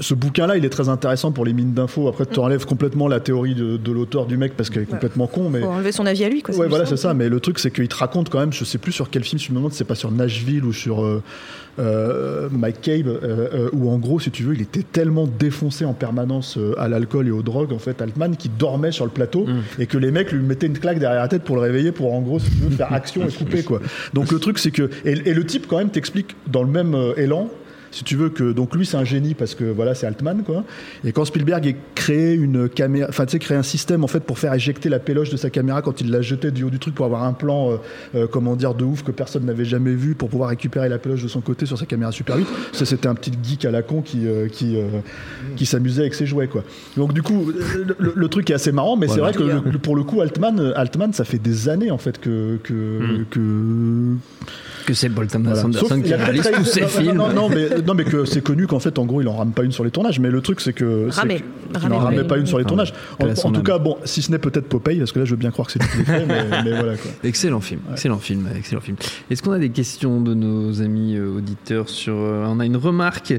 ce bouquin-là, il est très intéressant pour les mines d'infos. Après, tu enlèves complètement la théorie de, de l'auteur du mec parce qu'elle est complètement con, mais Faut enlever son avis à lui. Quoi, Ouais, voilà, c'est ça. Mais le truc, c'est qu'il te raconte quand même, je sais plus sur quel film, je me demande si c'est pas sur Nashville ou sur euh, euh, Mike Cabe, euh, euh, où en gros, si tu veux, il était tellement défoncé en permanence euh, à l'alcool et aux drogues, en fait, Altman, qu'il dormait sur le plateau et que les mecs lui mettaient une claque derrière la tête pour le réveiller, pour en gros, si tu veux, faire action et couper, quoi. (laughs) Donc le truc, c'est que. Et, et le type, quand même, t'explique dans le même élan si tu veux que donc lui c'est un génie parce que voilà c'est Altman quoi. Et quand Spielberg a créé une caméra enfin tu sais créé un système en fait pour faire éjecter la péloche de sa caméra quand il la jetait du haut du truc pour avoir un plan euh, euh, comment dire de ouf que personne n'avait jamais vu pour pouvoir récupérer la péloche de son côté sur sa caméra Super 8 ça c'était un petit geek à la con qui euh, qui qui s'amusait avec ses jouets quoi. Donc du coup le, truc est assez marrant mais c'est vrai que le- pour le coup Altman Altman ça fait des années en fait que que, que Que c'est Paul Thomas voilà. Anderson Sauf- qui il a réalise tous ses (laughs) films. Non, non, mais, non, mais que c'est connu qu'en fait, en gros, il en rame pas une sur les tournages. Mais le truc, c'est que. que- qu'il Ramait, en ramait oui. pas une sur les Ah, tournages. En, tout cas, bon, si ce n'est peut-être Popeye, parce que là, je veux bien croire que c'est fait, mais, mais voilà quoi. Excellent film, excellent film, excellent film. Est-ce qu'on a des questions de nos amis euh, auditeurs sur euh, On a une remarque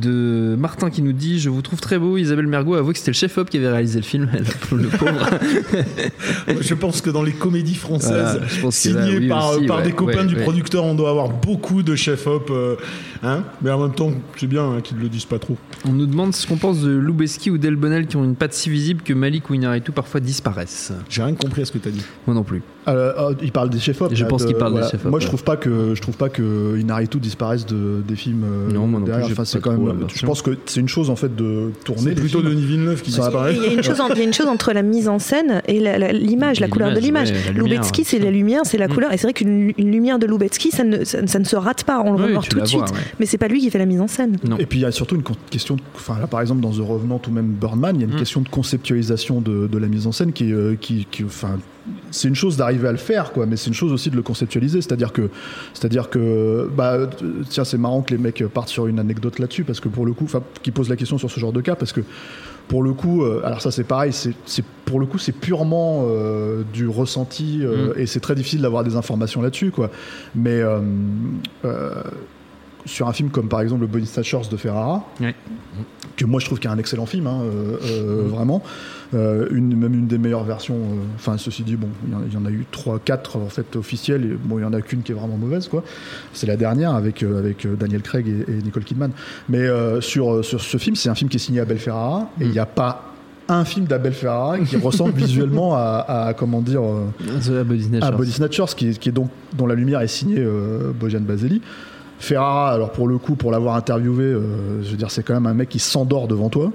de Martin qui nous dit Je vous trouve très beau. Isabelle Mergot a avoué que c'était le chef-op qui avait réalisé le film. (laughs) Elle, le pauvre. Je pense que dans les comédies françaises, Voilà, signées oui par, aussi, par ouais, des copains ouais, du ouais. producteur, on doit avoir beaucoup de chef-op. euh, hein mais en même temps, c'est bien hein, qu'ils ne le disent pas trop. On nous demande ce qu'on pense de Lubeski ou Delbonnel qui ont une patte si visible que Malik ou Inarritu parfois disparaissent. J'ai rien compris à ce que tu as dit. Moi non plus. Euh, euh, il parle des chefs-op. Je là, pense de- qu'il parle des chefs-op, Moi, je trouve pas que je trouve pas que Inaritu disparaisse de, des films. euh, Non, moi non plus, derrière. j'ai Enfin, c'est quand trop la Je pense que c'est une chose en fait de tourner. C'est plutôt films. Denis Villeneuve qui Ça disparaît. Il y, a une chose il y a une chose entre la mise en scène et la- la- l'image, la, Et couleur de l'image, ouais, la Lubetsky, c'est la lumière, c'est la couleur. Et c'est vrai qu'une une lumière de Lubetsky, ça ne, ça, ça ne se rate pas, on le Oui, remarque tout la de suite. ouais. Mais c'est pas lui qui fait la mise en scène. Non. Et puis il y a surtout une question, de- enfin là par exemple dans The Revenant ou même Birdman, il y a une Mm. question de conceptualisation de, de la mise en scène qui, euh, qui, qui- enfin c'est une chose d'arriver à le faire, quoi, mais c'est une chose aussi de le conceptualiser. C'est-à-dire que, c'est-à-dire que, bah, tiens, c'est marrant que les mecs partent sur une anecdote là-dessus, parce que pour le coup, enfin, qui pose la question sur ce genre de cas, parce que pour le coup, euh, alors ça c'est pareil, c'est, pour le coup c'est purement euh, du ressenti euh, et c'est très difficile d'avoir des informations là-dessus, quoi. Mais sur un film comme par exemple le Bonnie Snatchers de Ferrara, Ouais. Que moi je trouve qu'il y a un excellent film, hein, euh, euh, vraiment. Euh, une, même une des meilleures versions. Enfin, ceci dit, bon, il y en a- il y, en a eu 3, 4 en fait officielles. Et, bon, il y en a qu'une qui est vraiment mauvaise, quoi. C'est la dernière avec, avec Daniel Craig et, et Nicole Kidman. Mais sur, sur ce film, c'est un film qui est signé Abel Ferrara et il n'y a pas un film d'Abel Ferrara qui (laughs) ressemble visuellement à, à, comment dire The Body à Snatchers. Body Snatchers, qui, est- qui est donc dont la lumière est signée Bojan Baseli. Ferrara, alors pour le coup, pour l'avoir interviewé, euh, je veux dire, c'est quand même un mec qui s'endort devant toi.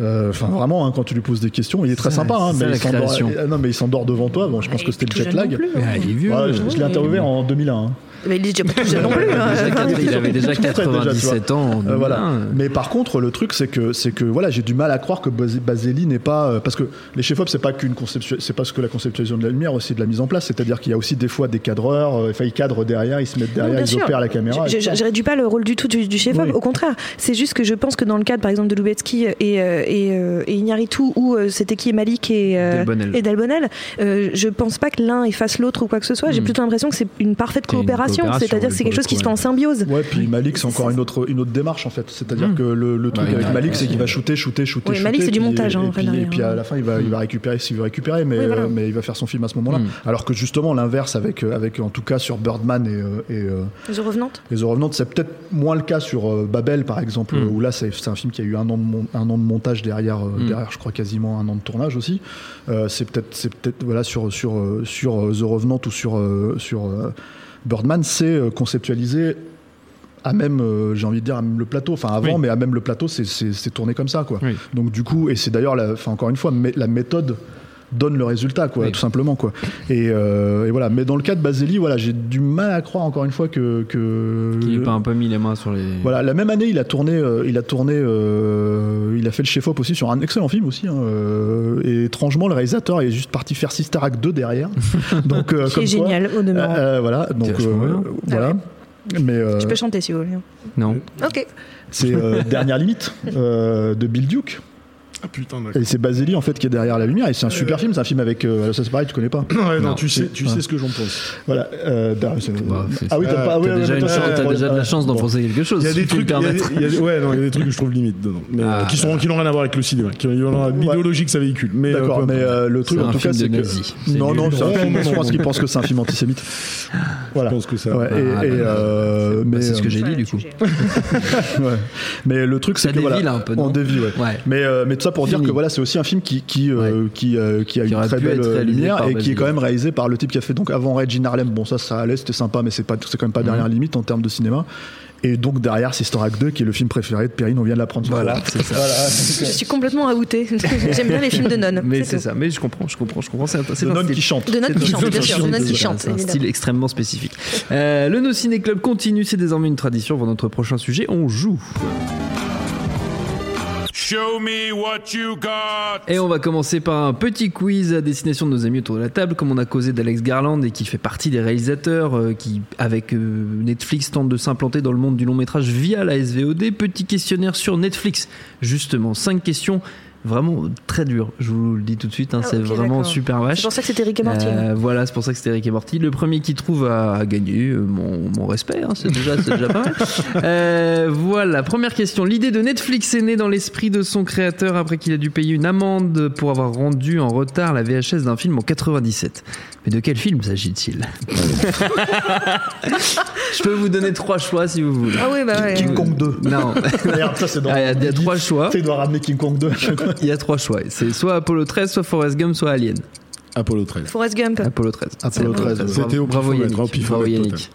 Euh, Enfin, vraiment, hein, quand tu lui poses des questions, il est très Ça, sympa, hein, mais, il s'endort, euh, non, mais il s'endort devant toi. Bon, je pense que c'était le jet lag. plus, hein. Il est vieux. Ouais, je je l'ai interviewé en 2001. hein. Mais il est déjà pas tout jeune non plus. hein. Il avait déjà (laughs) Tout frais, déjà, tu vois. 97 ans. Euh, voilà. 2001. Mais par contre, le truc, c'est que, c'est que voilà, j'ai du mal à croire que Bas- Baseli n'est pas. euh, parce que les chefs-op, c'est pas qu'une conception, c'est pas ce que la conceptualisation de la lumière, aussi de la mise en place. C'est-à-dire qu'il y a aussi des fois des cadreurs, euh, enfin, ils cadrent derrière, ils se mettent derrière, ils sûr. opèrent la caméra. Je, je, réduis pas le rôle du tout du, du chef-op, Oui. au contraire. C'est juste que je pense que dans le cadre, par exemple, de Lubetsky et, euh, et, et Iñárritu, où c'était qui est Malik et, Delbonnel. et Delbonnel, euh, je pense pas que l'un efface l'autre ou quoi que ce soit. J'ai Hmm. plutôt l'impression que c'est une parfaite coopération. C'est-à-dire que c'est quelque chose qui se fait en symbiose. Ouais, puis Malik, c'est encore une autre, une autre démarche en fait. C'est-à-dire Mm. que le, le truc avec Malik, ouais, c'est qu'il va shooter, shooter, shooter. Malik, c'est du montage, hein, et, en fait, puis, et derrière, puis à hein. la fin, il va, il va récupérer s'il veut récupérer, mais, Oui, voilà. euh, mais il va faire son film à ce moment-là. Mm. Alors que justement, l'inverse avec, euh, avec, en tout cas, sur Birdman et, euh, et, euh, The Revenant et The Revenant, c'est peut-être moins le cas sur euh, Babel, par exemple, où là, c'est c'est un film qui a eu un an de, mon- un an de montage derrière, derrière, je crois, quasiment un an de tournage aussi. C'est peut-être, c'est peut-être, voilà, sur, sur, sur The Revenant ou sur, sur euh, Birdman, c'est euh, conceptualisé à même, euh, j'ai envie de dire, à même le plateau. Enfin, avant, Oui. mais à même le plateau, c'est- tourné comme ça, quoi. Oui. Donc, du coup, et c'est d'ailleurs, enfin, encore une fois, la méthode donne le résultat, quoi, Oui. tout simplement, quoi. Et, euh, et voilà. Mais dans le cas de Baseli, voilà, j'ai du mal à croire, encore une fois, que. que Qui n'a pas un peu mis les mains sur les. voilà, la même année, il a tourné, euh, il a tourné, euh, il a fait le chef-op aussi sur un excellent film aussi. hein, euh, et étrangement, le réalisateur est juste parti faire Sister Act 2 derrière. (laughs) Donc, euh, Qui comme est quoi, génial, au demeurant. euh, euh, voilà, donc voilà. Mais euh, Tu peux chanter si vous voulez. Non. Ok. c'est euh, Dernière limite euh, de Bill Duke. Ah putain, d'accord. Et c'est Baseli en fait qui est derrière la lumière. Et c'est un super film. C'est un film avec. euh, ça c'est pareil, tu connais pas. (clears throat) Ouais, non, Non, tu sais, c'est- tu ouais. sais ce que j'en pense. Voilà. euh, c'est- Bah, c'est- ah oui, t'as pas. T'as déjà, mais une toi, chance- c'est- t'as déjà de la chance d'en Bon. penser quelque chose. Il y a si des tu trucs, le il y a permettre. des- il y a des- ouais, non, il y a des trucs que je trouve limite dedans, mais euh, Ah, qui sont qui n'ont rien à voir avec le cinéma, qui ont l'idéologie que ça véhicule. Mais euh, D'accord, peu mais importe. euh, le truc C'est en un tout cas, film c'est que. nazi. C'est Non, nul. non, c'est un Non, film. non, Je non, pense non. qu'il pense que c'est un film antisémite. Voilà. je pense que ça. Ouais, et, Ah, et, bah, euh, Bah, mais, c'est ce que euh, j'ai dit du coup. (laughs) ouais. Mais le truc, c'est Ça que voilà, dévie, là, un peu, non on dévie, ouais. Ouais. Mais, euh, mais tout ça pour dire que voilà, c'est aussi un film qui, qui, euh, qui, euh, qui a Qui une très belle euh, lumière et qui est quand même réalisé par le type qui a fait donc avant Regine Harlem. Bon, ça, ça allait, c'était sympa, mais c'est pas, c'est quand même pas Mhm. derrière limite en termes de cinéma. Et donc derrière Sister Act 2, qui est le film préféré de Perrine, on vient de l'apprendre. Voilà, c'est ça. Je suis complètement outée. (laughs) J'aime bien les films de nonnes. Mais c'est ça. Mais je comprends, je comprends, je comprends. C'est un, c'est nonnes qui chantent. De nonnes qui C'est chantent, un bien sûr. De qui c'est chantent. un style extrêmement spécifique. Euh, le No Ciné Club continue, c'est désormais une tradition. Pour notre prochain sujet, on joue. Show me what you got. Et on va commencer par un petit quiz à destination de nos amis autour de la table, comme on a causé d'Alex Garland et qui fait partie des réalisateurs euh, qui, avec euh, Netflix, tentent de s'implanter dans le monde du long métrage via la SVOD. Petit questionnaire sur Netflix, justement, cinq questions vraiment très dures. Je vous le dis tout de suite, hein, Ah, c'est vraiment super C'est vache. pour ça que c'était Rick et Morty. Euh, voilà, c'est pour ça que c'était Rick et Morty. Le premier qui trouve a, a gagné. Euh, mon, mon respect, hein, c'est déjà, c'est déjà pas mal. (laughs) Euh, voilà, première question. L'idée de Netflix est née dans l'esprit de son créateur après qu'il a dû payer une amende pour avoir rendu en retard la VHS d'un film en 97. Mais de quel film s'agit-il? (laughs) Je peux vous donner trois choix si vous voulez. Ah oui, bah ouais. King Kong 2. Non, (laughs) Regarde, ça c'est dans. Ah, il y a- il y a trois choix. Tu doit ramener King Kong 2 à chaque fois. Il y a trois choix. C'est soit Apollo 13, soit Forrest Gump, soit Alien. Apollo 13. Forrest Gump. Apollo 13. Apollo 13. C'était au Bravo Yannick. Bravo. Yannick.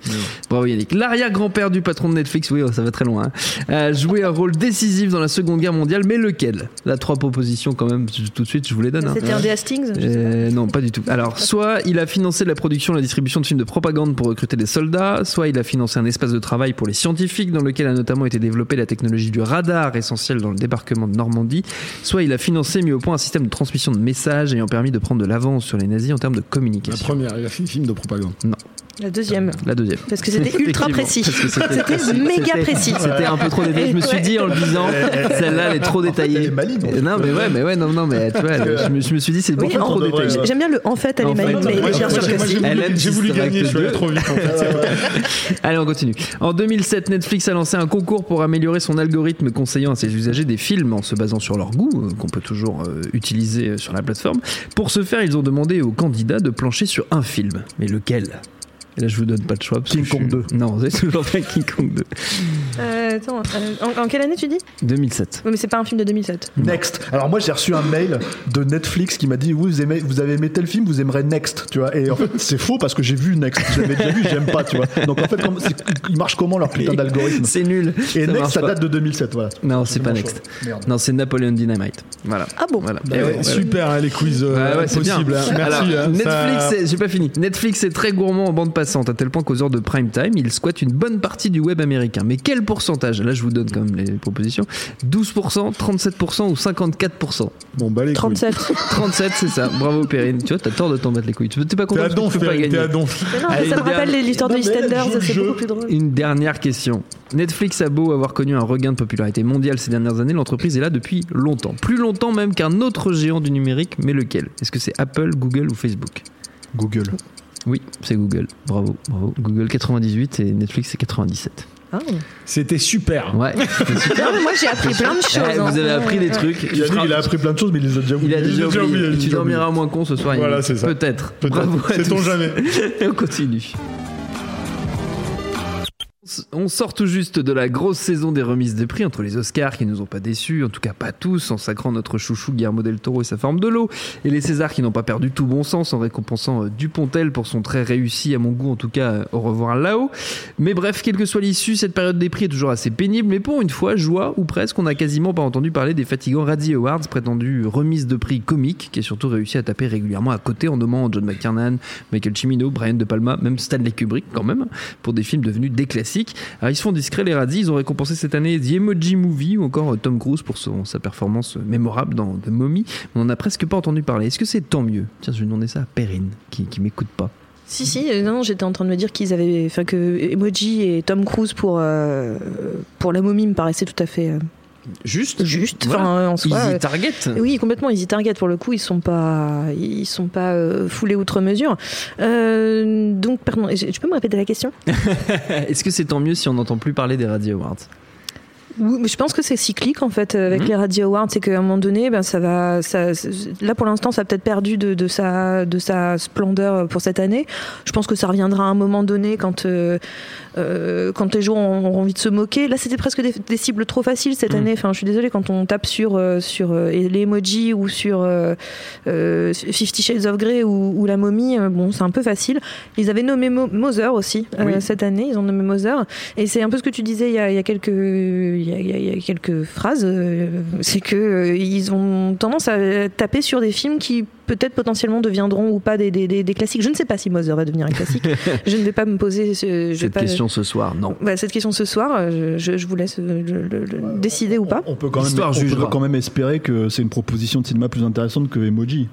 Bravo Yannick. L'arrière-grand-père du patron de Netflix, oui, oh, ça va très loin, hein, a joué un rôle décisif dans la Seconde Guerre mondiale, mais lequel? Là, trois propositions quand même, tout de suite, je vous les donne. hein. C'était un des Hastings. Euh, non, pas du tout. Alors, soit il a financé la production et la distribution de films de propagande pour recruter des soldats, soit il a financé un espace de travail pour les scientifiques dans lequel a notamment été développée la technologie du radar essentielle dans le débarquement de Normandie, soit il a financé, mis au point un système de transmission de messages ayant permis de prendre de l'avance sur les nazis en termes de La communication. première, il a fait un film de propagande. La deuxième. La deuxième. Parce que c'était (laughs) ultra précis. C'était méga c'était- précis. C'était un peu trop détaillé. Je me suis dit en le disant, celle-là elle est trop détaillée. elle est. Non, mais ouais, mais ouais, non, non, mais tu vois, je me, je me suis dit, c'est Oui, beaucoup en- trop détaillé. J'aime bien le en fait, elle est maligne, mais bien j'ai- sûr que si. j'ai voulu- gagner, je suis allé 2. trop vite en fait. (laughs) Allez, on continue. En 2007, Netflix a lancé un concours pour améliorer son algorithme conseillant à ses usagers des films en se basant sur leur goût, euh, qu'on peut toujours euh, utiliser euh, sur la plateforme. Pour ce faire, ils ont demandé aux candidats de plancher sur un film. Mais lequel? Et là, je vous donne pas de choix. parce King que je Kong suis- 2. Non, c'est toujours pas King Kong 2. Euh, attends, euh, en, en quelle année tu dis? 2007. Oui, mais c'est pas un film de 2007. Next. Alors moi j'ai reçu un mail de Netflix qui m'a dit oui, vous, aimez, vous avez aimé tel film, vous aimerez Next, tu vois. Et en fait (laughs) c'est faux parce que j'ai vu Next, je l'avais déjà vu, j'aime pas, tu vois. Donc en fait comme- c'est- il marche comment leur putain d'algorithme? C'est nul. Et Ça Next ça pas. date de 2007, voilà. Non, c'est pas Next. Merde. Non, c'est Napoleon Dynamite. Voilà. Ah bon? Voilà. Eh ouais, ouais, ouais, ouais. Super, hein, les quiz euh, possibles. hein. Merci. Alors, hein, Netflix, ça- c'est- j'ai pas fini. Netflix est très gourmand en bande passante, à tel point qu'aux heures de prime time, il squatte une bonne partie du web américain. Mais quel pourcentage? Là, je vous donne quand même les propositions 12%, 37% ou 54% Bon, bah les couilles. 37. 37, (laughs) c'est ça. Bravo, Perrine. Tu vois, t'as tort de t'en battre les couilles. Tu t'es pas content T'es à parce que donf, tu peux pas Perrine, t'es gagner. à donf. Mais non, Allez, ça me rappelle dernière- l'histoire de EastEnders, c'est beaucoup plus drôle. Une dernière question. Netflix a beau avoir connu un regain de popularité mondiale ces dernières années, l'entreprise est là depuis longtemps. Plus longtemps même qu'un autre géant du numérique, mais lequel? Est-ce que c'est Apple, Google ou Facebook? Google. Oui, c'est Google. Bravo, bravo. Google 98 et Netflix c'est 97. Ah. C'était super. Ouais, c'était (laughs) super. Non, mais moi j'ai appris plein de choses. Ouais, hein. vous avez appris des trucs. Il a appris plein de choses mais il les a déjà Il oubliées. a déjà oublié. il Tu dormiras moins con ce soir. Voilà, c'est ça. Peut-être. Peut-être. Bravo Sait-on jamais. Et (laughs) on continue. On sort tout juste de la grosse saison des remises de prix entre les Oscars qui nous ont pas déçus, en tout cas pas tous, en sacrant notre chouchou Guillermo del Toro et sa forme de l'eau, et les Césars qui n'ont pas perdu tout bon sens en récompensant euh, Dupontel pour son très réussi, à mon goût en tout cas, euh, au revoir là-haut. Mais bref, quelle que soit l'issue, cette période des prix est toujours assez pénible, mais pour une fois, joie ou presque, on n'a quasiment pas entendu parler des fatigants Razzie Awards, prétendus remise de prix comique, qui a surtout réussi à taper régulièrement à côté en nommant John McTiernan, Michael Cimino, Brian De Palma, même Stanley Kubrick quand même, pour des films devenus des classiques. Alors ils se font discrets les Razzie, ils ont récompensé cette année The Emoji Movie ou encore euh, Tom Cruise pour sa performance mémorable dans The Mummy. On en a presque pas entendu parler. Est-ce que c'est tant mieux? Tiens, je vais demander ça à Perrine, qui, qui m'écoute pas. Si, si, euh, non, j'étais en train de me dire qu'ils avaient. Enfin, que Emoji et Tom Cruise pour, euh, pour la momie me paraissaient tout à fait euh, Juste juste. Voilà. Enfin, en soi. Easy euh, Target Oui, complètement. Easy Target pour le coup, ils sont pas, ils sont pas euh, foulés outre mesure. Euh, donc, pardon, tu peux me répéter la question? (laughs) Est-ce que c'est tant mieux si on n'entend plus parler des Radio Awards? Oui, mais je pense que c'est cyclique en fait avec Mhm. les Radio Awards, c'est qu'à un moment donné, ben ça va, ça, là pour l'instant, ça a peut-être perdu de, de sa, de sa splendeur pour cette année. Je pense que ça reviendra à un moment donné quand, euh, euh, quand les gens auront envie de se moquer. Là, c'était presque des, des cibles trop faciles cette Mhm. année. Enfin, je suis désolée quand on tape sur euh, sur euh, les emojis ou sur euh, euh, Fifty Shades of Grey ou, ou la momie. euh, bon, c'est un peu facile. Ils avaient nommé Mo- Mother aussi euh, Oui. cette année. Ils ont nommé Mother. Et c'est un peu ce que tu disais il y a, il y a quelques, y y a- il y a quelques phrases. euh, c'est que euh, ils ont tendance à taper sur des films qui peut-être potentiellement deviendront ou pas des, des, des- des classiques. Je ne sais pas si Mother va devenir un classique. (laughs) je ne vais pas me poser ce, je vais Cette pas- question ce soir, non. Cette question ce soir. Je, je vous laisse euh, le- le- le décider ou pas. On peut quand même, on peut quand même espérer que c'est une proposition de cinéma plus intéressante que Emoji.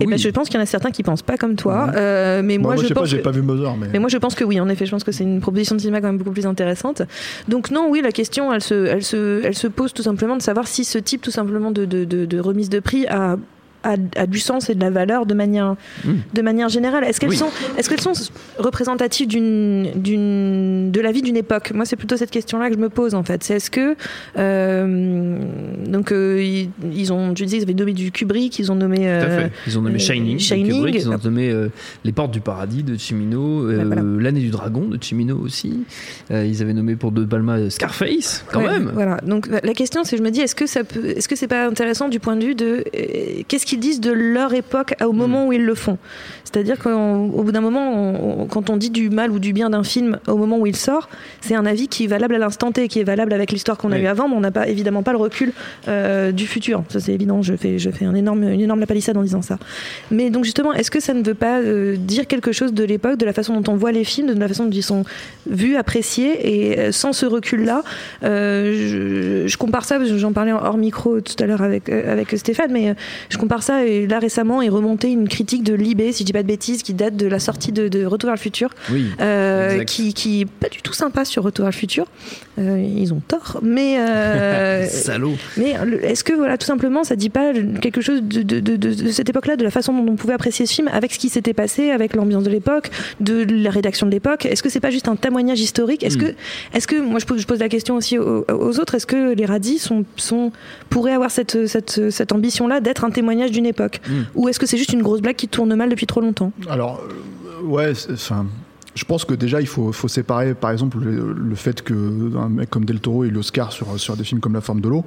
Et ben, je pense qu'il y en a certains qui pensent pas comme toi. euh, mais Moi, moi, moi, je pas, pense j'ai que- pas vu Mother, mais. Mais moi, je pense que oui, en effet, je pense que c'est une proposition de cinéma quand même beaucoup plus intéressante. Donc non, oui, la question, elle se, elle se, elle se pose tout simplement de savoir si ce type, tout simplement, de, de, de, de remise de prix a, a, a du sens et de la valeur de manière, Mm. de manière générale. Est-ce qu'elles Oui. sont, est-ce qu'elles sont représentatives d'une, d'une, de la vie d'une époque? Moi, c'est plutôt cette question-là que je me pose en fait. C'est est-ce que euh, donc euh, ils, ils ont, tu disais, ils avaient nommé du Kubrick, ils ont nommé. Tout à euh, fait. Ils ont nommé Shining, Shining. Kubrick, ils ont nommé Les Portes du Paradis de Cimino, voilà. L'année du dragon de Cimino aussi. Ils avaient nommé pour De Palma Scarface, quand Ouais, même. Voilà. Donc la question, c'est, je me dis, est-ce que ça peut, est-ce que c'est pas intéressant du point de vue de qu'est-ce qu'ils disent de leur époque au moment où ils le font. C'est-à-dire qu'au bout d'un moment, on- on- quand on dit du mal ou du bien d'un film au moment où il sort, c'est un avis qui est valable à l'instant T, qui est valable avec l'histoire qu'on a eue avant, mais on n'a pas évidemment pas le recul euh, du futur. Ça c'est évident. Je fais, je fais un énorme, une énorme lapalissade en disant ça. Mais donc justement, est-ce que ça ne veut pas euh, dire quelque chose de l'époque, de la façon dont on voit les films, de la façon dont ils sont vus, appréciés, et euh, sans ce recul-là, euh, je, je compare ça, j'en parlais hors micro tout à l'heure avec, avec Stéphane, mais je compare ça, et là récemment est remontée une critique de Libé, si je dis pas de bêtises, qui date de la sortie de, de Retour vers le futur, Oui. euh, qui, qui est pas du tout sympa sur Retour vers le futur. Euh, ils ont tort, mais euh, (laughs) Salaud. mais est-ce que voilà tout simplement ça dit pas quelque chose de, de, de, cette époque-là, de la façon dont on pouvait apprécier ce film, avec ce qui s'était passé, avec l'ambiance de l'époque, de la rédaction de l'époque? Est-ce que c'est pas juste un témoignage historique? Est-ce que est-ce que moi je pose, je pose la question aussi aux, aux autres Est-ce que les radis sont, sont pourraient avoir cette cette, cette ambition-là d'être un témoignage d'une époque, ou est-ce que c'est juste une grosse blague qui tourne mal depuis trop longtemps? Alors, euh, ouais, enfin. Je pense que déjà il faut, faut séparer par exemple le, le fait que un mec comme Del Toro ait l'Oscar sur, sur des films comme La forme de l'eau,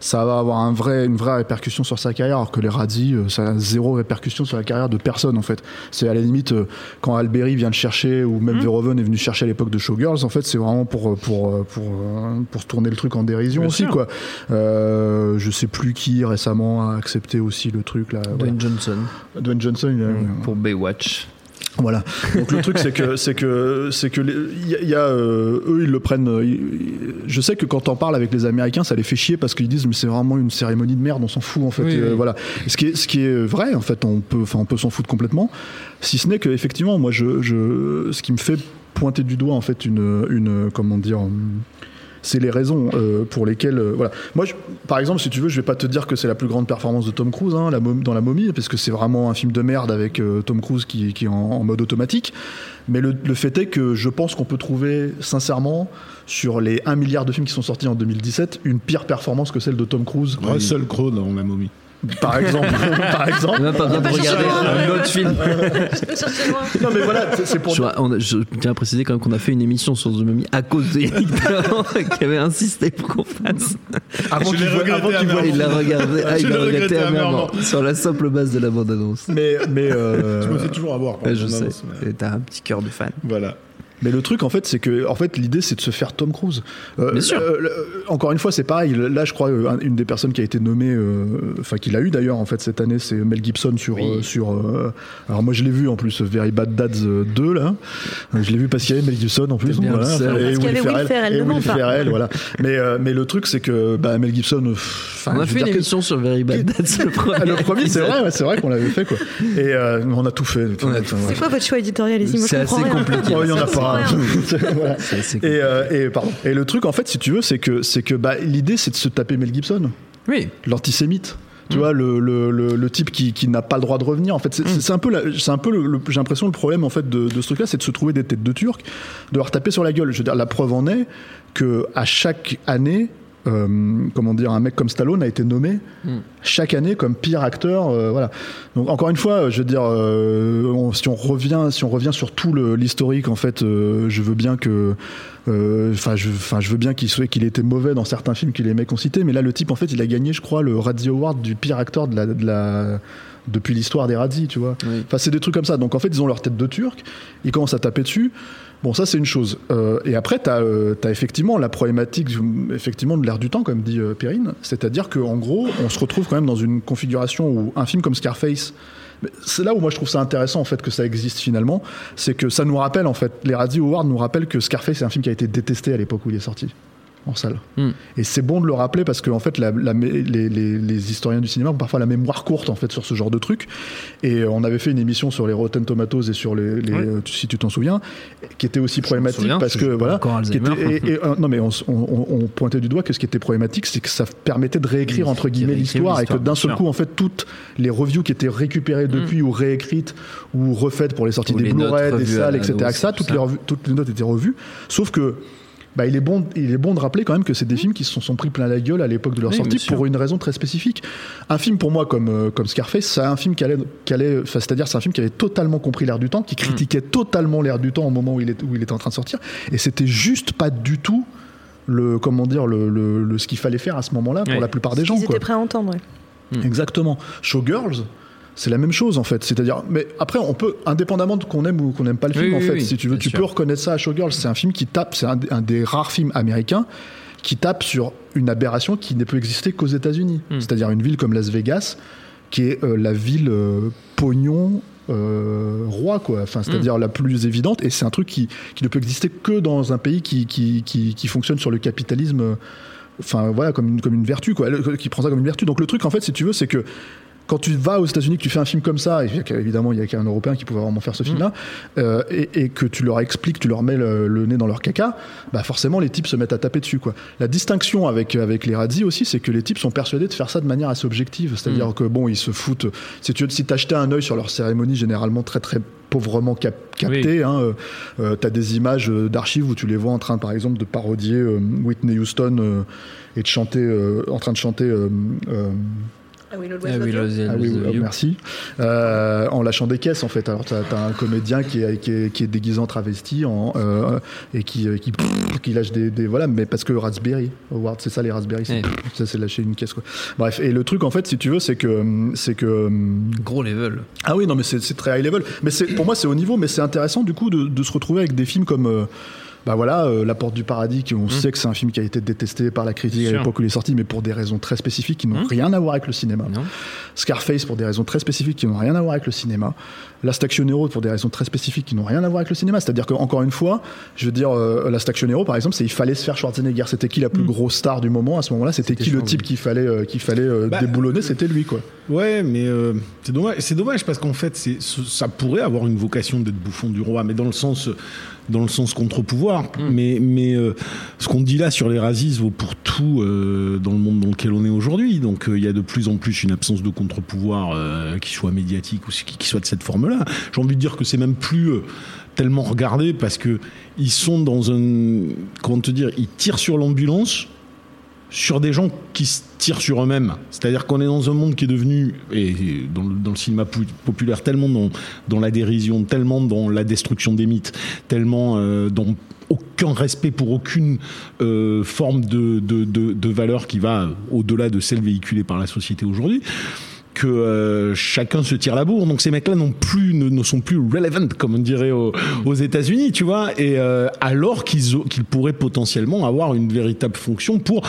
ça va avoir un vrai, une vraie répercussion sur sa carrière, alors que les Radis, euh, ça a zéro répercussion sur la carrière de personne en fait. C'est à la limite euh, quand Alberi vient le chercher ou même Verhoeven est venu chercher à l'époque de Showgirls, en fait c'est vraiment pour pour pour euh, pour tourner le truc en dérision Bien aussi sûr. quoi. Euh, je sais plus qui récemment a accepté aussi le truc là. voilà. Dwayne Johnson Dwayne Johnson, a- pour Baywatch. Voilà. Donc le truc c'est que c'est que c'est que il y a, euh, eux ils le prennent. euh, ils- je sais que quand on parle avec les Américains, ça les fait chier parce qu'ils disent mais c'est vraiment une cérémonie de merde, on s'en fout en fait. Oui, Et, euh, oui. Voilà. Ce qui est ce qui est vrai en fait, on peut enfin on peut s'en foutre complètement. Si ce n'est que effectivement moi je, je ce qui me fait pointer du doigt en fait une une comment dire. C'est les raisons euh, pour lesquelles euh, voilà. Moi par exemple si tu veux je vais pas te dire que c'est la plus grande performance de Tom Cruise hein, dans la momie parce que c'est vraiment un film de merde avec euh, Tom Cruise qui, est en, en mode automatique. Mais le, le fait est que je pense qu'on peut trouver sincèrement sur les 1 milliard de films qui sont sortis en 2017 une pire performance que celle de Tom Cruise. Russell Crowe dans La momie. Par exemple (laughs) par On exemple n'a pas besoin de regarder un autre film. non mais voilà c'est- pour Je, on a- je tiens à préciser quand même qu'on a fait une émission sur The Mummy à cause de (laughs) qui avait insisté pour qu'on fasse. avant qu'il voit- avant qu'il voit-. Il l'a regardé, ah, il l'a regretté amèrement sur la simple base de la bande-annonce. mais mais euh, Je me fais toujours avoir. par je sais. T'as un petit cœur de fan. Voilà. Mais le truc, en fait, c'est que, en fait, l'idée, c'est de se faire Tom Cruise. Euh, Bien sûr. euh, euh, encore une fois, c'est pareil. Là, je crois, euh, un- une des personnes qui a été nommée, euh, enfin, qu'il a eu d'ailleurs, en fait, cette année, c'est Mel Gibson sur, Oui. euh, sur. euh, alors moi, je l'ai vu en plus, Very Bad Dads euh, 2 là. Je l'ai vu parce qu'il y avait Mel Gibson en plus. Bien seul. Et Parce qu'il y avait Will Ferrell, et Will. Ferrell, voilà. Mais euh, mais le truc, c'est que bah, Mel Gibson. On a fait une que- émission sur Very Bad (laughs) Dads, le premier. Le premier, c'est vrai, ouais, c'est vrai qu'on l'avait fait quoi. Et euh, on a tout fait. C'est quoi votre choix éditorial ici Moi, je C'est assez compliqué. Oh, il y en a pas. (laughs) Voilà. Et, euh, et, pardon. et le truc, en fait, si tu veux, c'est que, c'est que bah, l'idée, c'est de se taper Mel Gibson, Oui. l'antisémite. Tu Mm. vois, le, le, le, le type qui, qui n'a pas le droit de revenir. En fait, c'est c'est un peu, la- c'est un peu le, le- j'ai l'impression, le problème en fait de, de ce truc-là, c'est de se trouver des têtes de Turcs, de leur taper sur la gueule. Je veux dire, la preuve en est que à chaque année, euh, comment dire, un mec comme Stallone a été nommé Mm. chaque année comme pire acteur. euh, voilà. Donc encore une fois, je veux dire, euh, on- si on revient, si on revient sur tout l'historique, en fait, euh, je veux bien que, euh, enfin, je, veux bien qu'il soit, qu'il était mauvais dans certains films que les mecs ont cités, mais là, le type, en fait, il a gagné, je crois, le Razzie Award du pire acteur de la, de la depuis l'histoire des Razzie, tu vois. Oui. Enfin, c'est des trucs comme ça. Donc en fait, ils ont leur tête de turc, ils commencent à taper dessus. Bon, ça c'est une chose. Euh, et après, tu as, effectivement la problématique effectivement de l'air du temps, comme dit euh, Perrine. C'est-à-dire qu'en gros, on se retrouve quand même dans une configuration où un film comme Scarface. C'est là où moi je trouve ça intéressant en fait que ça existe finalement, c'est que ça nous rappelle en fait, les Razzie Awards nous rappellent que Scarface c'est un film qui a été détesté à l'époque où il est sorti en salle. Mm. Et c'est bon de le rappeler parce que en fait, la- la- les, les- les historiens du cinéma ont parfois la mémoire courte en fait sur ce genre de truc. Et euh, on avait fait une émission sur les Rotten Tomatoes et sur les, les- Oui. euh, si tu t'en souviens, qui était aussi problématique souviens, parce que voilà, qui était- et- et, euh, non mais on, pointait du doigt que ce qui était problématique, c'est que ça permettait de réécrire Oui, entre guillemets l'histoire et que d'un seul coup en fait toutes les reviews qui étaient récupérées depuis ou réécrites ou refaites pour les sorties des Blu-ray, des salles, etc. tout toutes les revues- toutes les notes étaient revues, sauf que bah, il, est bon, il est bon de rappeler quand même que c'est des films qui se sont, sont pris plein la gueule à l'époque de leur Oui, sortie pour une raison très spécifique. Un film pour moi comme, euh, comme Scarface, c'est un film qui allait, qui allait c'est-à-dire c'est un film qui avait totalement compris l'air du temps, qui critiquait totalement l'air du temps au moment où il, est, où il était en train de sortir, et c'était juste pas du tout le comment dire le, le- le- ce qu'il fallait faire à ce moment-là pour la plupart des Ils gens. étaient Quoi. prêts à entendre. ouais. Exactement. Showgirls, c'est la même chose en fait. C'est-à-dire, mais après, on peut, indépendamment de qu'on aime ou qu'on n'aime pas le Oui, film, en oui, fait, oui, si tu veux, tu sûr. peux reconnaître ça à Showgirls. C'est un film qui tape, c'est un, un des rares films américains qui tape sur une aberration qui ne peut exister qu'aux États-Unis. Hmm. C'est-à-dire une ville comme Las Vegas, qui est euh, la ville euh, pognon. euh, roi quoi enfin c'est-à-dire Hmm. la plus évidente et c'est un truc qui, qui ne peut exister que dans un pays qui, qui, qui, qui fonctionne sur le capitalisme enfin voilà comme une, comme une vertu quoi qui prend ça comme une vertu donc le truc en fait si tu veux c'est que quand tu vas aux États-Unis, que tu fais un film comme ça, et évidemment il y a qu'un Européen qui pouvait vraiment faire ce film-là, euh, et, et que tu leur expliques, tu leur mets le, le nez dans leur caca, bah forcément les types se mettent à taper dessus. Quoi. La distinction avec, avec les Radzi aussi, c'est que les types sont persuadés de faire ça de manière assez objective. C'est-à-dire que bon, ils se foutent. Si tu si t'achetais un œil sur leur cérémonie, généralement très très pauvrement cap- captée, hein, euh, euh, t'as des images euh, d'archives où tu les vois en train, par exemple, de parodier euh, Whitney Houston et de chanter, en train de chanter. Euh, euh, Ah oui, Ah oui, là, ah oui, oui, merci. Euh, en lâchant des caisses, en fait. Alors, tu as, un comédien qui est, qui est, qui est déguisé en travesti en, euh, et qui, euh, qui, qui lâche des, des- Voilà, mais parce que Raspberry, Howard, c'est ça les Raspberry, c'est Ouais. ça, c'est lâcher une caisse, quoi. Bref, et le truc, en fait, si tu veux, c'est que. C'est que Gros level. ah oui, non, mais c'est c'est très high level. Mais c'est- pour moi, c'est au niveau, mais c'est intéressant du coup de, de se retrouver avec des films comme. euh, bah voilà, euh, La Porte du Paradis, qui on sait que c'est un film qui a été détesté par la critique à l'époque où il est sorti, mais pour des raisons très spécifiques qui n'ont Mmh. rien à voir avec le cinéma. Non. Scarface pour des raisons très spécifiques qui n'ont rien à voir avec le cinéma. Last Action Hero pour des raisons très spécifiques qui n'ont rien à voir avec le cinéma. C'est-à-dire qu'encore une fois, je veux dire, euh, Last Action Hero par exemple, c'est il fallait se faire Schwarzenegger. C'était qui la plus grosse star du moment à ce moment-là? C'était qui le type qu'il fallait, euh, qu'il fallait euh, Bah, déboulonner? C'était lui quoi. Ouais, mais euh, c'est dommage. C'est dommage parce qu'en fait, c'est, ça pourrait avoir une vocation d'être bouffon du roi, mais dans le sens, dans le sens contre-pouvoir. Mais, mais euh, ce qu'on dit là sur les racistes vaut pour tout euh, dans le monde dans lequel on est aujourd'hui. Donc, euh, il y a de plus en plus une absence de contre-pouvoir, euh, qui soit médiatique ou qui, qui soit de cette J'ai envie de dire que c'est même plus euh, tellement regardé parce que ils sont dans un, comment te dire, ils tirent sur l'ambulance sur des gens qui se tirent sur eux-mêmes. C'est-à-dire qu'on est dans un monde qui est devenu, et dans le, cinéma pu- populaire, tellement dans, dans la dérision, tellement dans la destruction des mythes, tellement euh, dans aucun respect pour aucune euh, forme de, de, de, de valeur qui va au-delà de celle véhiculée par la société aujourd'hui que euh, chacun se tire la bourre. Donc ces mecs-là non plus ne, ne sont plus relevant, comme on dirait aux, aux États-Unis, tu vois. Et euh, alors qu'ils qu'ils pourraient potentiellement avoir une véritable fonction pour